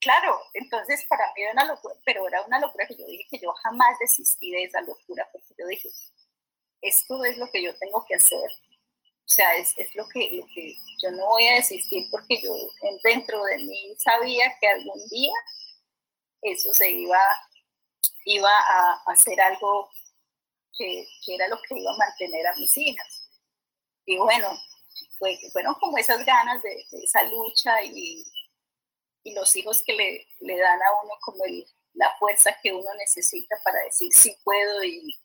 claro, entonces para mí era una locura, pero era una locura que yo dije que yo jamás desistí de esa locura, porque yo dije, esto es lo que yo tengo que hacer. O sea, es, es lo, que, lo que yo no voy a desistir porque yo dentro de mí sabía que algún día eso se iba, iba a hacer algo que, que era lo que iba a mantener a mis hijas. Y bueno, fue, fueron como esas ganas de, de esa lucha y, y los hijos que le, le dan a uno como la fuerza que uno necesita para decir sí puedo y,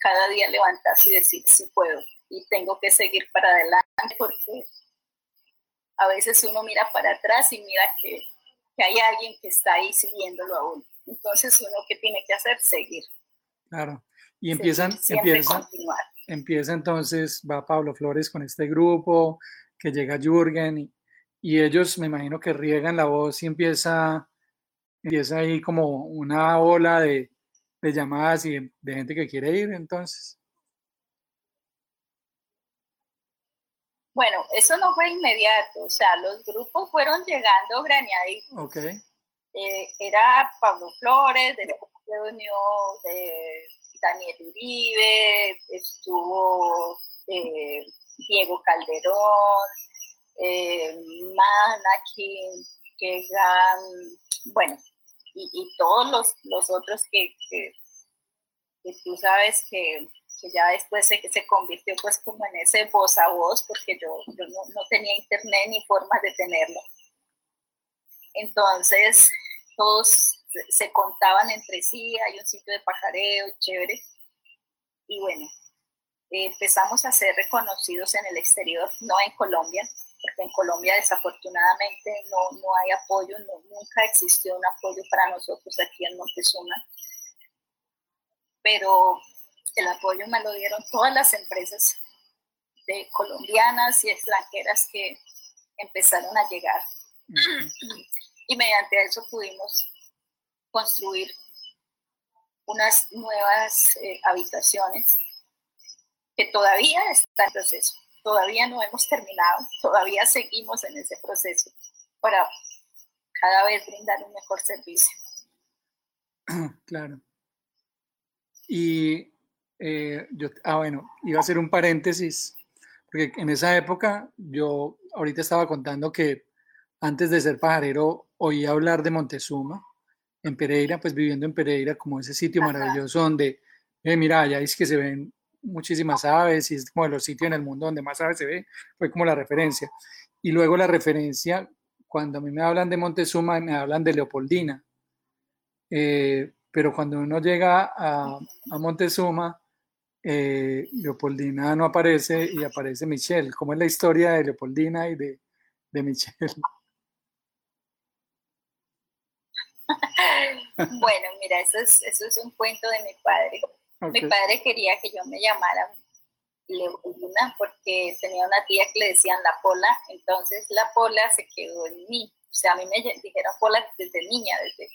cada día levantarse y decir sí puedo y tengo que seguir para adelante porque a veces uno mira para atrás y mira que, que hay alguien que está ahí siguiéndolo a uno. Entonces uno que tiene que hacer, seguir. Claro. Y empiezan, empieza, empieza entonces, va Pablo Flores con este grupo, que llega Jürgen y, y ellos me imagino que riegan la voz y empieza, empieza ahí como una ola de, llamadas y de, gente que quiere ir entonces. Bueno, eso no fue inmediato, o sea, los grupos fueron llegando graneaditos. Ok. Eh, era Pablo Flores, de Unión, de Daniel Uribe, estuvo eh, Diego Calderón, eh, que bueno, y, todos los, los otros que, que, tú sabes que, que, ya después se, se convirtió pues como en ese voz a voz, porque yo, yo no, no tenía internet ni forma de tenerlo. Entonces, todos se contaban entre sí, hay un sitio de pajareo chévere. Y bueno, empezamos a ser reconocidos en el exterior, no en Colombia, en Colombia desafortunadamente no, no hay apoyo, nunca existió un apoyo para nosotros aquí en Montezuma, pero el apoyo me lo dieron todas las empresas de colombianas y extranjeras que empezaron a llegar. Y mediante eso pudimos construir unas nuevas eh, habitaciones que todavía están en proceso todavía no hemos terminado, todavía seguimos en ese proceso para cada vez brindar un mejor servicio. Claro. Y eh, yo, ah, bueno, iba a hacer un paréntesis, porque en esa época yo ahorita estaba contando que antes de ser pajarero oí hablar de Montezuma en Pereira, pues viviendo en Pereira, como ese sitio maravilloso donde, eh, mira, allá es que se ven muchísimas aves y es como de los sitios en el mundo donde más aves se ve, fue como la referencia. Y luego la referencia, cuando a mí me hablan de Montezuma, me hablan de Leopoldina. Eh, pero cuando uno llega a, Montezuma, eh, Leopoldina no aparece y aparece Michelle. ¿Cómo es la historia de Leopoldina y de, de Michelle? bueno, mira, eso es, eso es un cuento de mi padre. Mi padre quería que yo me llamara Leopoldina porque tenía una tía que le decían la pola, entonces la pola se quedó en mí. O sea, a mí me dijeron pola desde niña, desde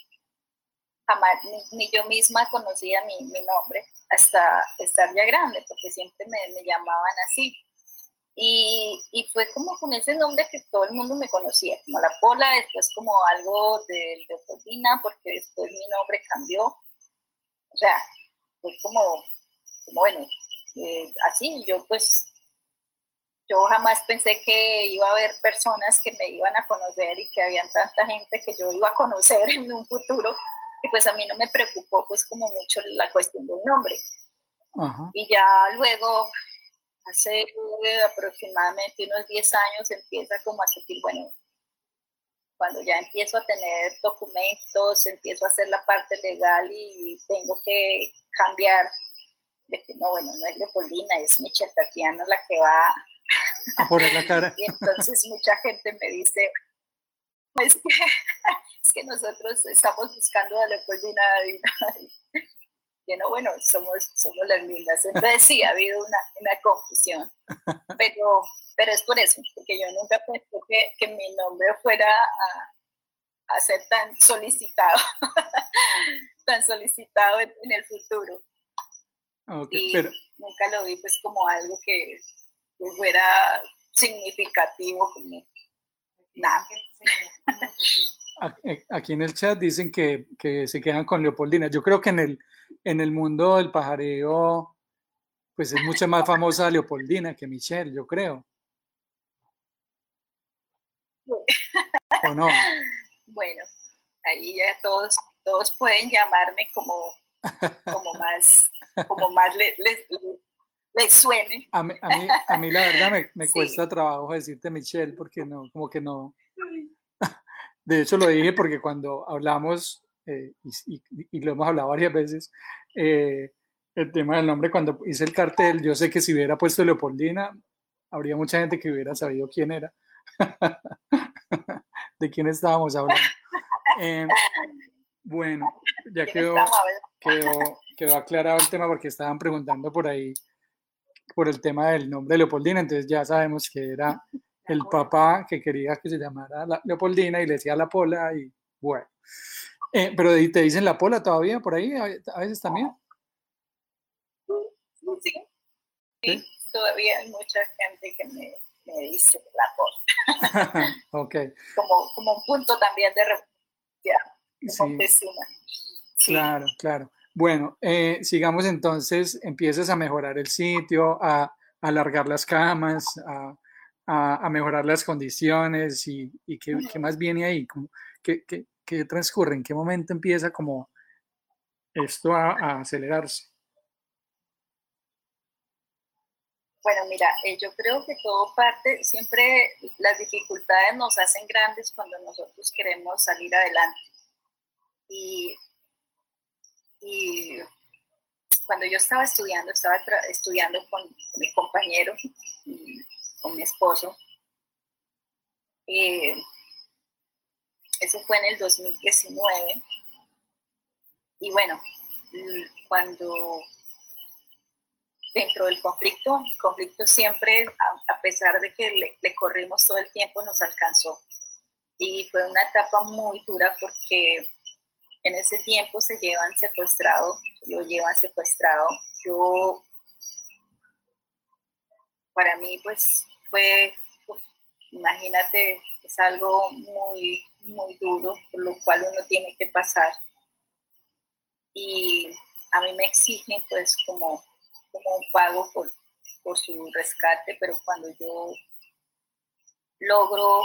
jamás, ni, yo misma conocía mi, mi, nombre hasta estar ya grande, porque siempre me, me llamaban así. Y, y, fue como con ese nombre que todo el mundo me conocía, como la Pola, después como algo de Leopoldina, porque después mi nombre cambió. O sea, fue como, bueno, eh, así, yo pues, yo jamás pensé que iba a haber personas que me iban a conocer y que habían tanta gente que yo iba a conocer en un futuro. Y pues a mí no me preocupó pues como mucho la cuestión del nombre. Y ya luego, hace aproximadamente unos 10 años, empieza como a sentir, bueno, cuando ya empiezo a tener documentos, empiezo a hacer la parte legal y tengo que cambiar de que no, bueno, no es Leopoldina, es Michelle Tatiana la que va a poner la cara. y entonces mucha gente me dice, es que, es que nosotros estamos buscando a Leopoldina y, y no, bueno, somos, somos las mismas. Entonces sí, ha habido una, una confusión, pero, pero es por eso, porque yo nunca pensé que, que mi nombre fuera a, a ser tan solicitado, tan solicitado en, en el futuro. Okay, pero... nunca lo vi pues como algo que, fuera significativo, como nada. Aquí en el chat dicen que, que, se quedan con Leopoldina. Yo creo que en el, en el mundo del pajareo, pues es mucho más famosa Leopoldina que Michelle, yo creo. ¿O no? Bueno, ahí ya todos, todos pueden llamarme como, como más como más le, suene. A mí, a, mí, la verdad me, me cuesta trabajo decirte Michelle porque no, como que no. De hecho lo dije porque cuando hablamos, eh, y, y, lo hemos hablado varias veces, eh, el tema del nombre, cuando hice el cartel, yo sé que si hubiera puesto Leopoldina, habría mucha gente que hubiera sabido quién era, de quién estábamos hablando. Eh, bueno, ya quedó, quedó, quedó aclarado el tema porque estaban preguntando por ahí por el tema del nombre de Leopoldina, entonces ya sabemos que era el papá que quería que se llamara Leopoldina y le decía la Pola y bueno. Eh, pero te dicen la Pola todavía por ahí, a veces también. Sí, sí, todavía hay mucha gente que me, dice la Pola. ok. Como, como un punto también de sí. Claro, claro. Bueno, eh, sigamos entonces, empiezas a mejorar el sitio, a, alargar las camas, a, mejorar las condiciones y, qué, más viene ahí, qué, transcurre, en qué momento empieza como esto a, acelerarse. Bueno, mira, eh, yo creo que todo parte, siempre las dificultades nos hacen grandes cuando nosotros queremos salir adelante. Y cuando yo estaba estudiando, estaba estudiando con, mi compañero con mi esposo. Eh, eso fue en el 2019. Y bueno, cuando dentro del conflicto, el conflicto siempre, a, pesar de que le, corrimos todo el tiempo, nos alcanzó. Y fue una etapa muy dura porque en ese tiempo se llevan secuestrado, lo llevan secuestrado. Yo, para mí, pues fue, imagínate, es algo muy, muy duro, por lo cual uno tiene que pasar. Y a mí me exigen, pues, como, como un pago por, por su rescate, pero cuando yo logro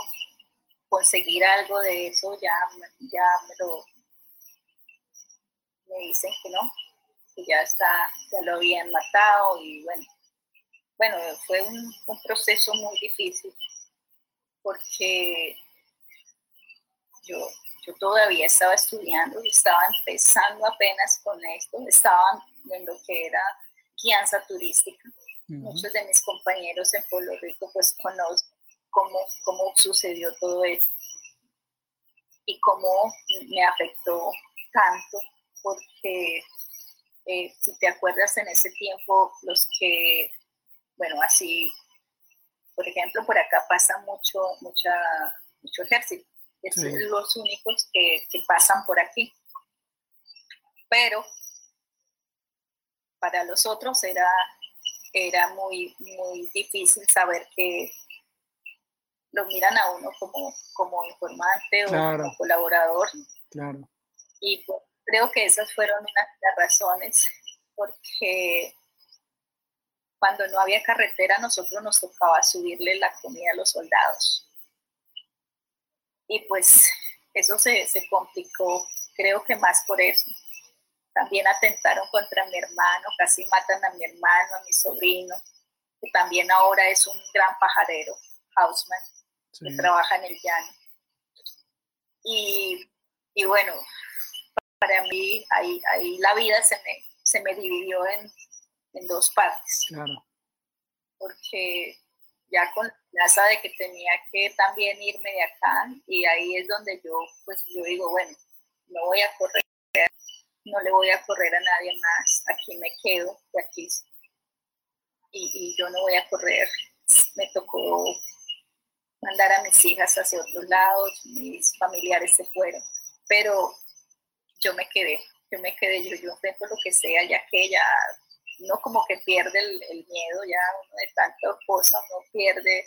conseguir algo de eso, ya, ya me lo me dicen que no, que ya está, ya lo habían matado y bueno, bueno, fue un, proceso muy difícil porque yo, yo todavía estaba estudiando y estaba empezando apenas con esto, estaba en lo que era guianza turística. Muchos de mis compañeros en Puerto Rico pues conocen cómo, cómo sucedió todo esto y cómo me afectó tanto porque eh, si te acuerdas en ese tiempo, los que, bueno, así, por ejemplo, por acá pasa mucho, mucha, mucho ejército, es los únicos que, que pasan por aquí. Pero para los otros era, era muy, muy difícil saber que lo miran a uno como, como informante o como colaborador. Claro. Y pues, Creo que esas fueron unas de las razones, porque cuando no había carretera, nosotros nos tocaba subirle la comida a los soldados. Y pues eso se, se complicó creo que más por eso. También atentaron contra mi hermano, casi matan a mi hermano, a mi sobrino, que también ahora es un gran pajarero, Hausman, que trabaja en el llano. Y, y bueno, para mí ahí, ahí la vida se me, se me dividió en, en dos partes. Claro. Porque ya con la amenaza de que tenía que también irme de acá y ahí es donde yo, pues yo digo, bueno, no voy a correr, no le voy a correr a nadie más, aquí me quedo, de aquí y, yo no voy a correr. Me tocó mandar a mis hijas hacia otros lados, mis familiares se fueron, pero yo me quedé, yo me quedé, yo, yo enfrento lo que sea, ya que ya no como que pierde el, miedo, ya uno de tantas cosas, no pierde,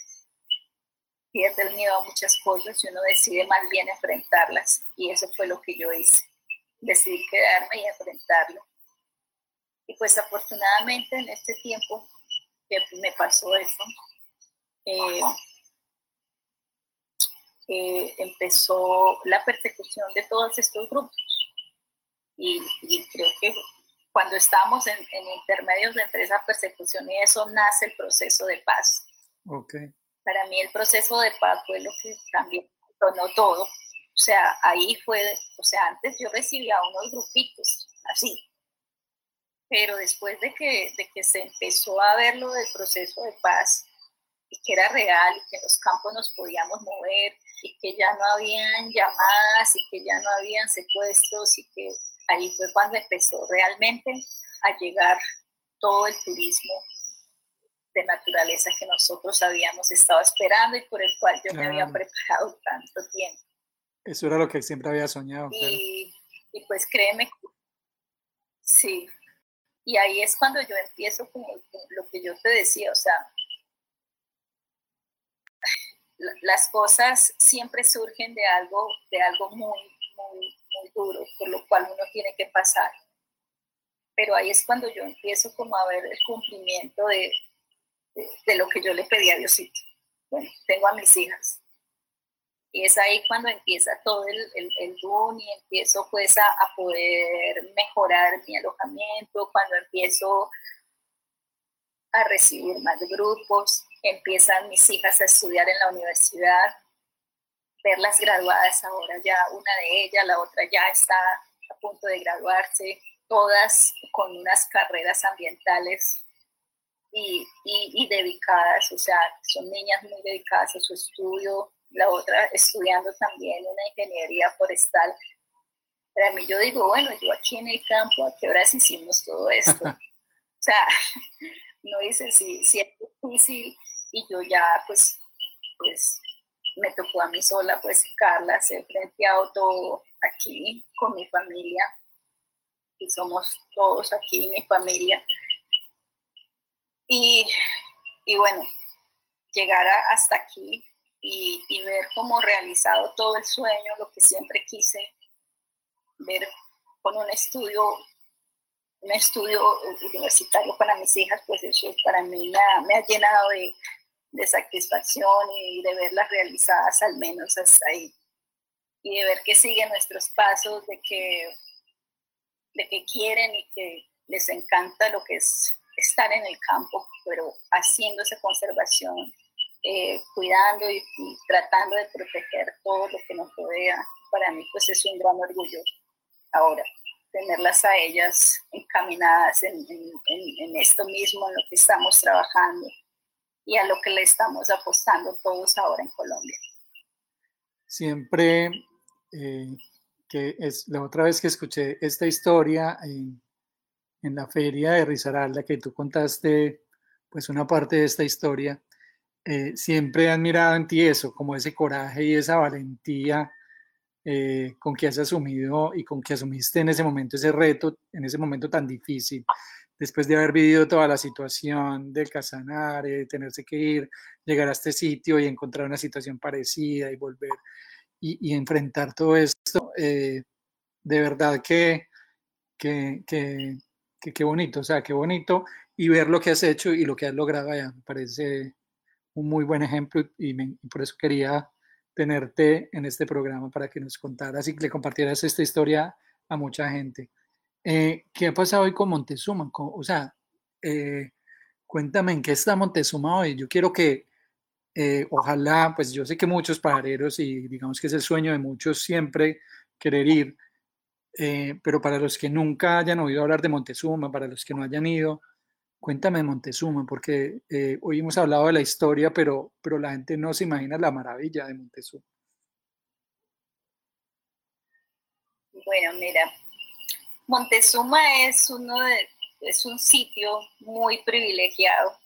pierde el miedo a muchas cosas y uno decide más bien enfrentarlas y eso fue lo que yo hice, decidí quedarme y enfrentarlo. Y pues afortunadamente en este tiempo que me pasó eso, eh, eh, empezó la persecución de todos estos grupos. Y, creo que cuando estamos en, intermedios entre esa persecución y eso nace el proceso de paz. Okay. Para mí el proceso de paz fue lo que también tornó todo. O sea, ahí fue, o sea, antes yo recibía unos grupitos, así. Pero después de que, de que se empezó a ver lo del proceso de paz, y que era real, y que en los campos nos podíamos mover, y que ya no habían llamadas, y que ya no habían secuestros, y que ahí fue cuando empezó realmente a llegar todo el turismo de naturaleza que nosotros habíamos estado esperando y por el cual yo me había preparado tanto tiempo. Eso era lo que siempre había soñado. Y, pues créeme, sí. Y ahí es cuando yo empiezo con lo que yo te decía, o sea, las cosas siempre surgen de algo, de algo muy, muy, muy duro, por lo cual uno tiene que pasar. Pero ahí es cuando yo empiezo como a ver el cumplimiento de, de, lo que yo le pedí a Diosito. Bueno, tengo a mis hijas. Y es ahí cuando empieza todo el, el, el boom y empiezo pues a, a poder mejorar mi alojamiento, cuando empiezo a recibir más grupos, empiezan mis hijas a estudiar en la universidad, verlas graduadas ahora ya, una de ellas, la otra ya está a punto de graduarse, todas con unas carreras ambientales y, y, dedicadas, o sea, son niñas muy dedicadas a su estudio, la otra estudiando también una ingeniería forestal. Para mí yo digo, bueno, yo aquí en el campo, ¿a qué horas hicimos todo esto? o sea, no dice si, si es difícil y yo ya pues, pues me tocó a mí sola pues Carla hacer frente a todo aquí con mi familia y somos todos aquí mi familia y, y bueno llegar hasta aquí y, y, ver cómo realizado todo el sueño lo que siempre quise ver con un estudio un estudio universitario para mis hijas, pues eso para mí me ha, me ha llenado de, de, satisfacción y de verlas realizadas al menos hasta ahí. Y de ver que siguen nuestros pasos, de que, de que quieren y que les encanta lo que es estar en el campo, pero haciendo esa conservación, eh, cuidando y, y, tratando de proteger todo lo que nos rodea, para mí pues es un gran orgullo ahora tenerlas a ellas encaminadas en, esto mismo, en lo que estamos trabajando y a lo que le estamos apostando todos ahora en Colombia. Siempre, eh, que es la otra vez que escuché esta historia en, en la feria de Risaralda, que tú contaste pues una parte de esta historia, eh, siempre he admirado en ti eso, como ese coraje y esa valentía eh, con que has asumido y con que asumiste en ese momento ese reto, en ese momento tan difícil, después de haber vivido toda la situación del Casanare, de tenerse que ir, llegar a este sitio y encontrar una situación parecida y volver y, enfrentar todo esto, eh, de verdad que, que, que, que, bonito, o sea, qué bonito y ver lo que has hecho y lo que has logrado allá, me parece un muy buen ejemplo y por eso quería tenerte en este programa para que nos contaras y que le compartieras esta historia a mucha gente. Eh, ¿Qué ha pasado hoy con Montezuma? O sea, eh, cuéntame en qué está Montezuma hoy. Yo quiero que, eh, ojalá, pues yo sé que muchos pajareros y digamos que es el sueño de muchos siempre querer ir, pero para los que nunca hayan oído hablar de Montezuma, para los que no hayan ido, cuéntame Montezuma, porque hoy hemos hablado de la historia, pero, pero la gente no se imagina la maravilla de Montezuma. Bueno, mira, Montezuma es uno de, es un sitio muy privilegiado,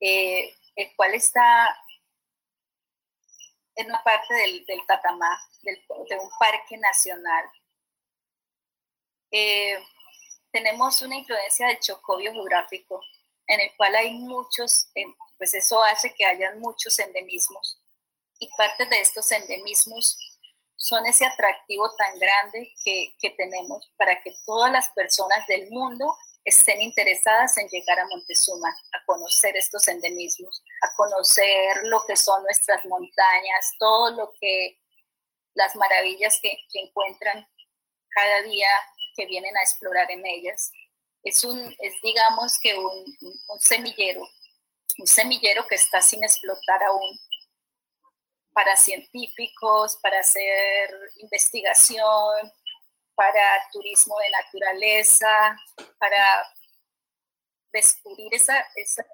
eh, el cual está en una parte del, del Tatamá, de un parque nacional. Eh, tenemos una influencia del Chocó geográfico, en el cual hay muchos, eh, pues eso hace que hayan muchos endemismos. Y parte de estos endemismos son ese atractivo tan grande que, tenemos para que todas las personas del mundo estén interesadas en llegar a Montezuma, a conocer estos endemismos, a conocer lo que son nuestras montañas, todo lo que, las maravillas que, encuentran cada día vienen a explorar en ellas. Es un, es digamos que un, un semillero, un semillero que está sin explotar aún, para científicos, para hacer investigación, para turismo de naturaleza, para descubrir esa,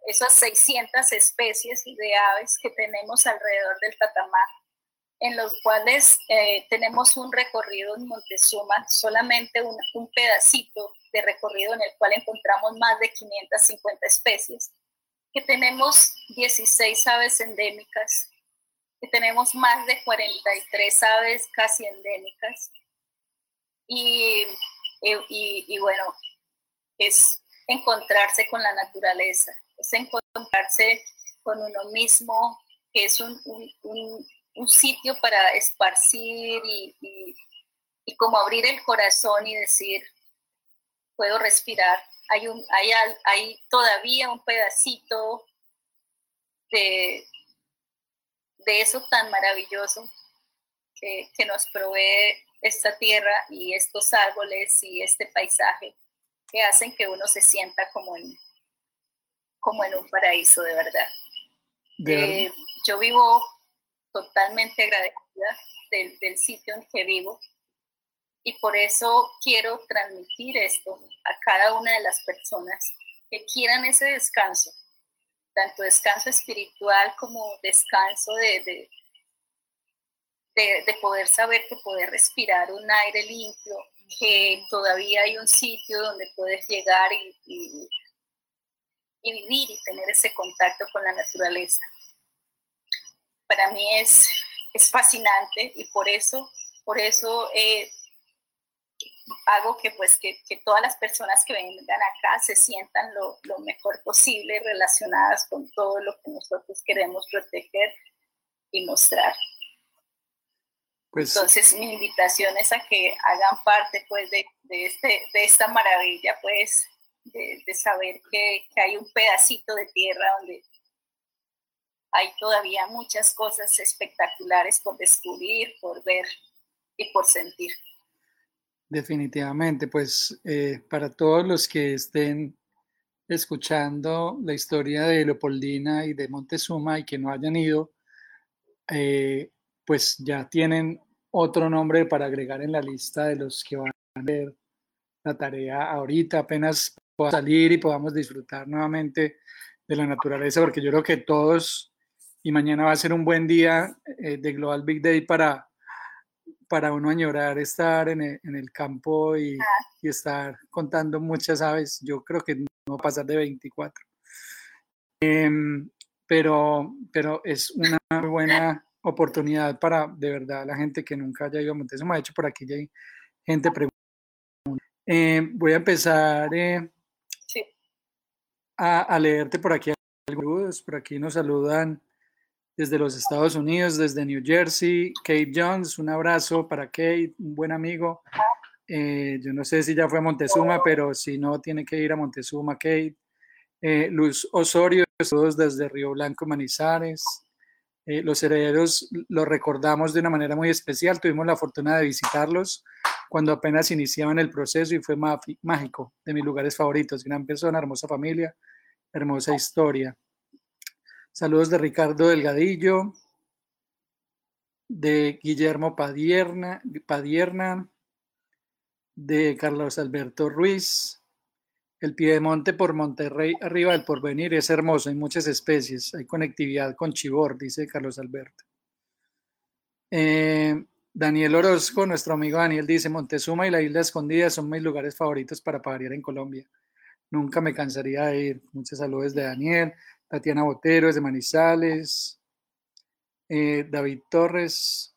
esas 600 especies de aves que tenemos alrededor del Tatamá, en los cuales eh, tenemos un recorrido en Montezuma, solamente un, un pedacito de recorrido en el cual encontramos más de 550 especies, que tenemos 16 aves endémicas, que tenemos más de 43 aves casi endémicas. Y, y, bueno, es encontrarse con la naturaleza, es encontrarse con uno mismo, que es un, un, un, sitio para esparcir y, y, como abrir el corazón y decir, puedo respirar. Hay, un, hay, hay todavía un pedacito de, de eso tan maravilloso que, nos provee esta tierra y estos árboles y este paisaje que hacen que uno se sienta como en, como en un paraíso de verdad. Eh, yo vivo totalmente agradecida del, sitio en que vivo y por eso quiero transmitir esto a cada una de las personas que quieran ese descanso, tanto descanso espiritual como descanso de, de, poder saber que poder respirar un aire limpio, que todavía hay un sitio donde puedes llegar y, y, vivir y tener ese contacto con la naturaleza. Para mí es, es fascinante y por eso, por eso eh, hago que pues que, todas las personas que vengan acá se sientan lo, mejor posible relacionadas con todo lo que nosotros queremos proteger y mostrar. Pues Entonces mi invitación es a que hagan parte pues de, este, de esta maravilla pues de, saber que, que hay un pedacito de tierra donde hay todavía muchas cosas espectaculares por descubrir, por ver y por sentir. Definitivamente, pues eh, para todos los que estén escuchando la historia de Leopoldina y de Montezuma y que no hayan ido, eh, pues ya tienen otro nombre para agregar en la lista de los que van a ver la tarea ahorita, apenas pueda salir y podamos disfrutar nuevamente de la naturaleza, porque yo creo que todos, y mañana va a ser un buen día eh, de Global Big Day para para uno añorar estar en el, en el campo ah. y, estar contando muchas aves. Yo creo que no va a pasar de 24. Em, pero, pero es una muy buena oportunidad para de verdad la gente que nunca haya ido a Montezuma. De hecho, por aquí ya hay gente preguntando. Em, voy a empezar eh, a, a, leerte por aquí algunos. Por aquí nos saludan desde los Estados Unidos, desde New Jersey. Kate Jones, un abrazo para Kate, un buen amigo. Eh, yo no sé si ya fue a Montezuma, pero si no, tiene que ir a Montezuma, Kate. Eh, Luz Osorio, todos desde Río Blanco, Manizares. Eh, los herederos los recordamos de una manera muy especial. Tuvimos la fortuna de visitarlos cuando apenas iniciaban el proceso y fue mágico, de mis lugares favoritos. Gran persona, hermosa familia, hermosa historia. Saludos de Ricardo Delgadillo, de Guillermo Padierna, de Carlos Alberto Ruiz. El Piedemonte por Monterrey, arriba del porvenir, es hermoso, hay muchas especies, hay conectividad con Chibor, dice Carlos Alberto. Eh, Daniel Orozco, nuestro amigo Daniel, dice, Montezuma y la Isla Escondida son mis lugares favoritos para parir en Colombia. Nunca me cansaría de ir. Muchos saludos de Daniel, Tatiana Botero, de Manizales, eh, David Torres,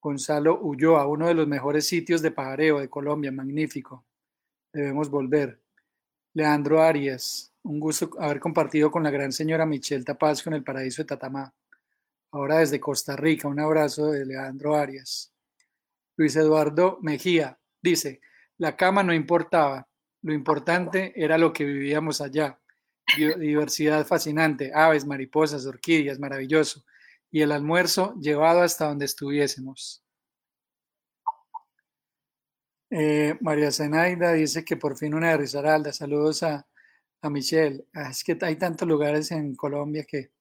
Gonzalo Ulloa, uno de los mejores sitios de pajareo de Colombia, magnífico. Debemos volver. Leandro Arias, un gusto haber compartido con la gran señora Michelle Tapaz con el paraíso de Tatamá. Ahora desde Costa Rica, un abrazo de Leandro Arias. Luis Eduardo Mejía dice, la cama no importaba, lo importante era lo que vivíamos allá. Biodiversidad fascinante, aves, mariposas, orquídeas, maravilloso y el almuerzo llevado hasta donde estuviésemos. Eh, María Zenaida dice que por fin una de Risaralda. Saludos a, a Michelle. Ah, es que hay tantos lugares en Colombia que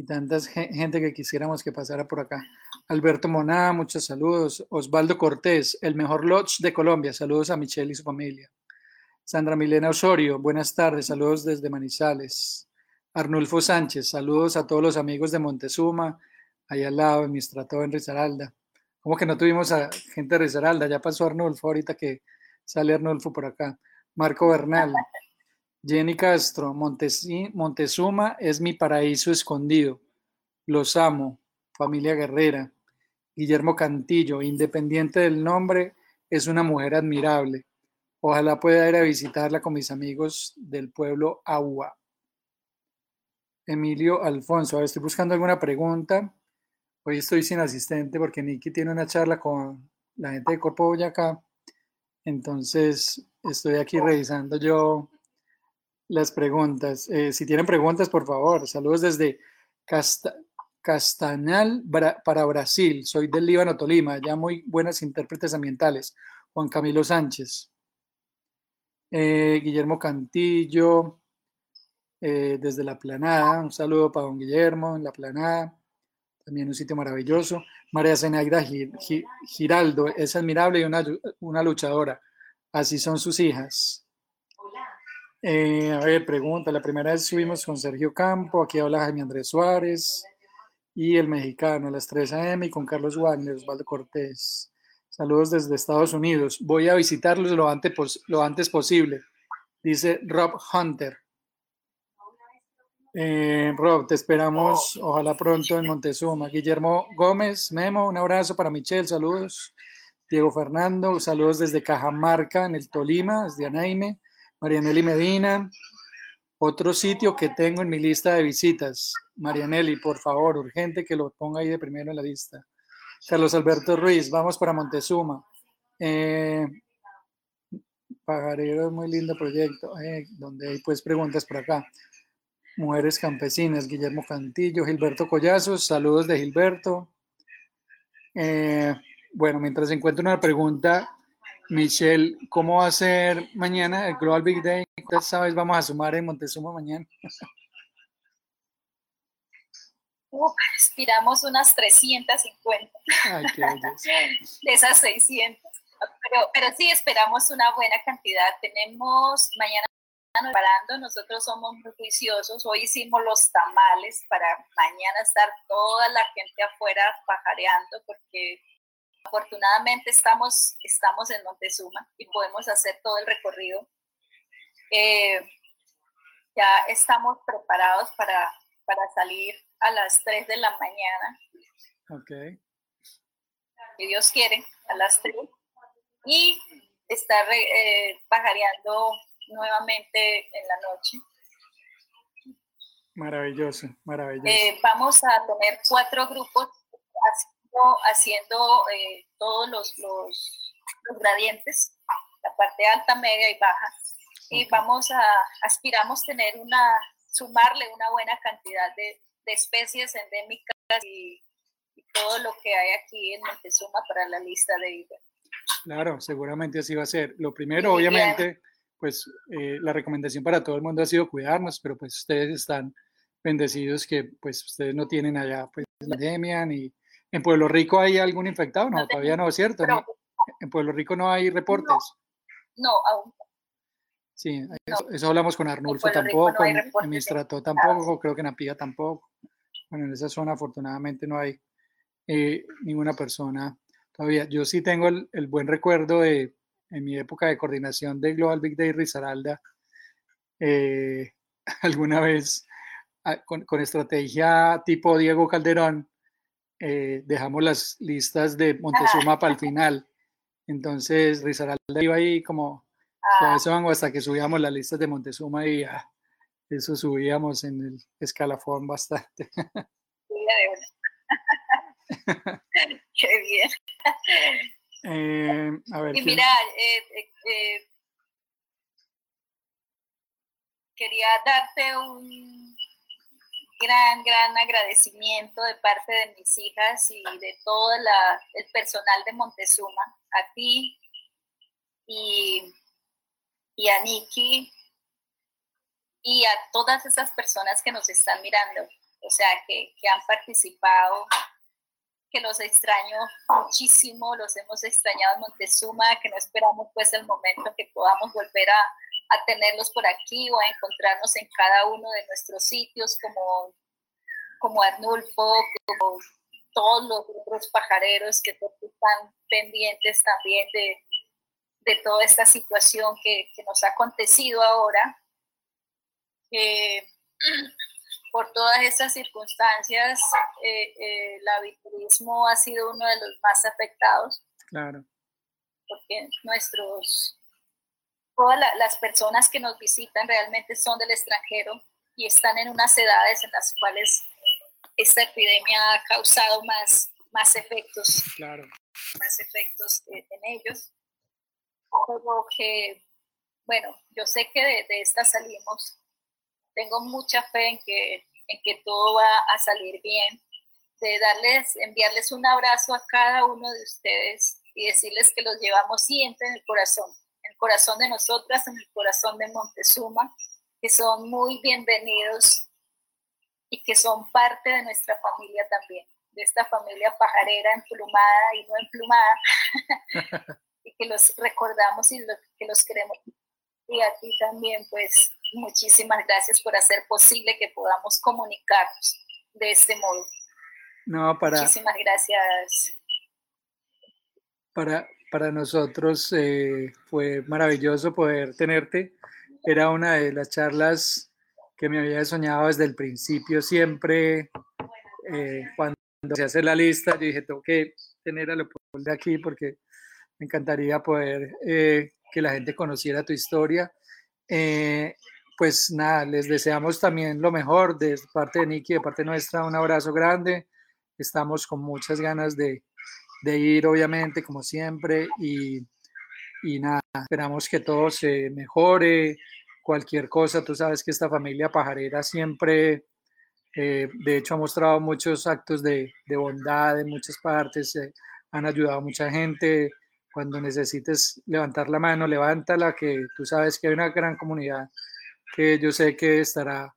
y tanta gente que quisiéramos que pasara por acá. Alberto Moná, muchos saludos. Osvaldo Cortés, el mejor lodge de Colombia. Saludos a Michelle y su familia. Sandra Milena Osorio, buenas tardes. Saludos desde Manizales. Arnulfo Sánchez, saludos a todos los amigos de Montezuma, allá al lado, en Mistrato, en Risaralda. Como que no tuvimos a gente de Risaralda, ya pasó Arnulfo, ahorita que sale Arnulfo por acá. Marco Bernal, Jenny Castro, Montezuma es mi paraíso escondido. Los amo, familia guerrera. Guillermo Cantillo, independiente del nombre, es una mujer admirable. Ojalá pueda ir a visitarla con mis amigos del pueblo Agua. Emilio Alfonso. A ver, estoy buscando alguna pregunta. Hoy estoy sin asistente porque Nicky tiene una charla con la gente de Corpo Boyacá. Entonces, estoy aquí revisando yo las preguntas. Eh, si tienen preguntas, por favor. Saludos desde Castañal para Brasil. Soy del Líbano, Tolima. Ya muy buenas intérpretes ambientales. Juan Camilo Sánchez. Eh, Guillermo Cantillo. Eh, desde La Planada. Un saludo para don Guillermo en La Planada. También un sitio maravilloso. María Zenaida Giraldo es admirable y una, una, luchadora. Así son sus hijas. Eh, a ver, pregunta. La primera vez subimos con Sergio Campo. Aquí habla Jaime Andrés Suárez. Y el mexicano a las 3 a.m. y con Carlos Wagner, Osvaldo Cortés. Saludos desde Estados Unidos. Voy a visitarlos lo antes, posible, dice Rob Hunter. Eh, Rob, te esperamos, ojalá pronto en Montezuma. Guillermo Gómez, Memo, un abrazo para Michelle, saludos. Diego Fernando, saludos desde Cajamarca, en el Tolima, desde Anaime. Marianeli Medina, otro sitio que tengo en mi lista de visitas. Marianeli, por favor, urgente que lo ponga ahí de primero en la lista. Carlos Alberto Ruiz, vamos para Montezuma. Eh, Pajarero, muy lindo proyecto, eh, donde hay pues preguntas por acá. Mujeres Campesinas, Guillermo Cantillo, Gilberto Collazos, saludos de Gilberto. Eh, bueno, mientras encuentro una pregunta, Michelle, ¿cómo va a ser mañana el Global Big Day? ¿Cuántas sabes vamos a sumar en Montezuma mañana? aspiramos unas 350. Ay, qué de esas 600. Pero, pero sí, esperamos una buena cantidad. Tenemos mañana preparando, nosotros somos muy juiciosos. Hoy hicimos los tamales para mañana estar toda la gente afuera pajareando porque afortunadamente estamos, estamos en Montezuma y podemos hacer todo el recorrido. Eh, ya estamos preparados para, para salir a las 3 de la mañana. Ok. Si Dios quiere, a las 3. Y estar eh, pajareando nuevamente en la noche. Maravilloso, maravilloso. Eh, vamos a tener cuatro grupos haciendo, haciendo eh, todos los, los, gradientes, la parte alta, media y baja. Y vamos a, aspiramos tener una, sumarle una buena cantidad de, de especies endémicas y, todo lo que hay aquí en Montezuma para la lista de IBA. Claro, seguramente así va a ser. Lo primero, obviamente, pues eh, la recomendación para todo el mundo ha sido cuidarnos, pero pues ustedes están bendecidos que pues ustedes no tienen allá pues la pandemia ni en Pueblo Rico hay algún infectado, no, todavía no es cierto, En Pueblo Rico no hay reportes. No, aún. Sí, eso, hablamos con Arnulfo tampoco, en, Mistrato tampoco, creo que en Apía tampoco. Bueno, en esa zona afortunadamente no hay eh, ninguna persona todavía. Yo sí tengo el, buen recuerdo de en mi época de coordinación de Global Big Day Risaralda, eh, alguna vez ah, con, estrategia tipo Diego Calderón, eh, dejamos las listas de Montezuma para el final. Entonces Risaralda iba ahí como ah. eso hasta que subíamos las listas de Montezuma y eso subíamos en el escalafón bastante. Qué bien. Eh, a ver, y mira, eh, eh, quería darte un gran, gran agradecimiento de parte de mis hijas y de todo el personal de Montezuma, a ti y, y a Nikki y a todas esas personas que nos están mirando, o sea, que, que han participado que los extraño muchísimo, los hemos extrañado en Montezuma, que no esperamos pues el momento que podamos volver a, a tenerlos por aquí o a encontrarnos en cada uno de nuestros sitios como, como Arnulfo, como todos los otros pajareros que están pendientes también de, de toda esta situación que, que nos ha acontecido ahora. Eh, por todas estas circunstancias, eh, eh, el aviturismo ha sido uno de los más afectados. Claro. Porque nuestros, todas las personas que nos visitan realmente son del extranjero y están en unas edades en las cuales esta epidemia ha causado más, más efectos. Claro. Más efectos en ellos. Que, bueno, yo sé que de, de esta salimos. Tengo mucha fe en que, en que todo va a salir bien, de darles, enviarles un abrazo a cada uno de ustedes y decirles que los llevamos siempre en el corazón, en el corazón de nosotras, en el corazón de Montezuma, que son muy bienvenidos y que son parte de nuestra familia también, de esta familia pajarera emplumada y no emplumada, y que los recordamos y que los queremos. Y a ti también, pues, muchísimas gracias por hacer posible que podamos comunicarnos de este modo. No, para, muchísimas gracias. Para, para nosotros eh, fue maravilloso poder tenerte. Era una de las charlas que me había soñado desde el principio, siempre eh, cuando se hace la lista, yo dije, tengo que tener a Leopoldo de aquí porque me encantaría poder eh, que la gente conociera tu historia pues nada, les deseamos también lo mejor de parte de Nicky, de parte nuestra, un abrazo grande. Estamos con muchas ganas de, ir, obviamente, como siempre, y, nada, esperamos que todo se mejore, cualquier cosa, tú sabes que esta familia pajarera siempre, eh, de hecho, ha mostrado muchos actos de, bondad en muchas partes, eh, han ayudado a mucha gente. Cuando necesites levantar la mano, levántala, que tú sabes que hay una gran comunidad que yo sé que estará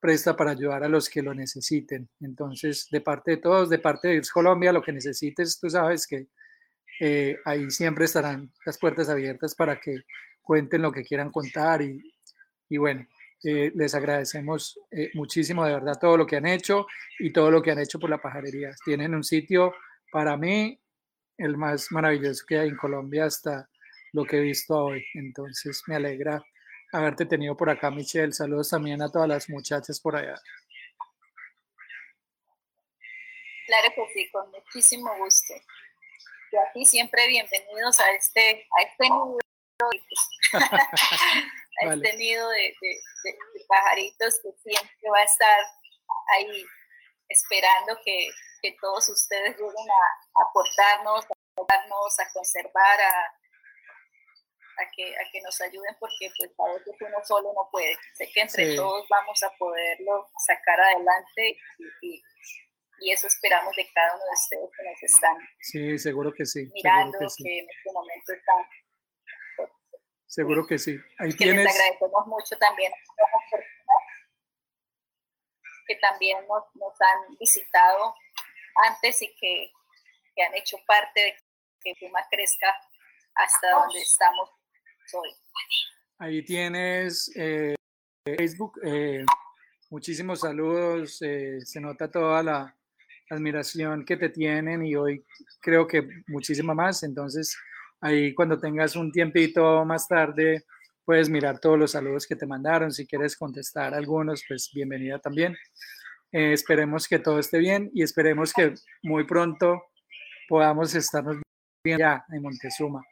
presta para ayudar a los que lo necesiten. Entonces, de parte de todos, de parte de IRS Colombia, lo que necesites, tú sabes que eh, ahí siempre estarán las puertas abiertas para que cuenten lo que quieran contar y, y bueno, eh, les agradecemos eh, muchísimo de verdad todo lo que han hecho y todo lo que han hecho por la pajarería. Tienen un sitio para mí el más maravilloso que hay en Colombia hasta lo que he visto hoy. Entonces me alegra haberte tenido por acá, Michelle. Saludos también a todas las muchachas por allá. Claro que sí, con muchísimo gusto. Y aquí siempre bienvenidos a este, a este nido, a este nido de, pajaritos que siempre va a estar ahí esperando que, todos ustedes lleguen a, aportarnos, a aportarnos, a conservar, a, a que, a que nos ayuden porque pues a veces uno solo no puede. Sé que entre todos vamos a poderlo sacar adelante y, y, eso esperamos de cada uno de ustedes que nos están sí, seguro que sí, mirando, que, sí. que, en este momento están. Seguro que sí. Ahí que tienes... les agradecemos mucho también que también nos, nos han visitado antes y que, que han hecho parte de que Puma crezca hasta donde estamos hoy. Ahí tienes eh, Facebook. Eh, muchísimos saludos. Eh, se nota toda la admiración que te tienen y hoy creo que muchísima más. Entonces, ahí cuando tengas un tiempito más tarde, puedes mirar todos los saludos que te mandaron. Si quieres contestar algunos, pues bienvenida también. esperemos que todo esté bien y esperemos que muy pronto podamos estarnos bien ya en Montezuma.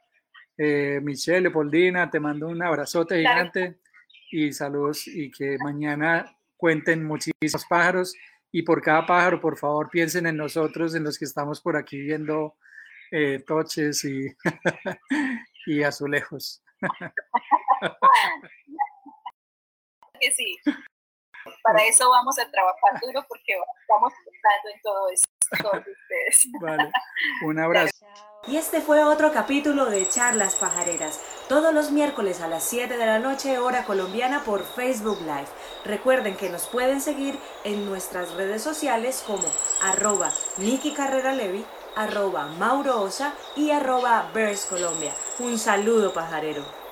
Eh, Michelle, Leopoldina, te mando un abrazote gigante y saludos y que mañana cuenten muchísimos pájaros y por cada pájaro, por favor, piensen en nosotros, en los que estamos por aquí viendo eh, toches y, y azulejos. que sí. Para eso vamos a trabajar duro porque estamos pensando en todo eso. Todos ustedes. Vale, un abrazo. Y este fue otro capítulo de Charlas Pajareras, todos los miércoles a las 7 de la noche hora colombiana por Facebook Live. Recuerden que nos pueden seguir en nuestras redes sociales como arroba Niki Carrera Levi, arroba Mauro Osa y arroba Bears Colombia. Un saludo pajarero.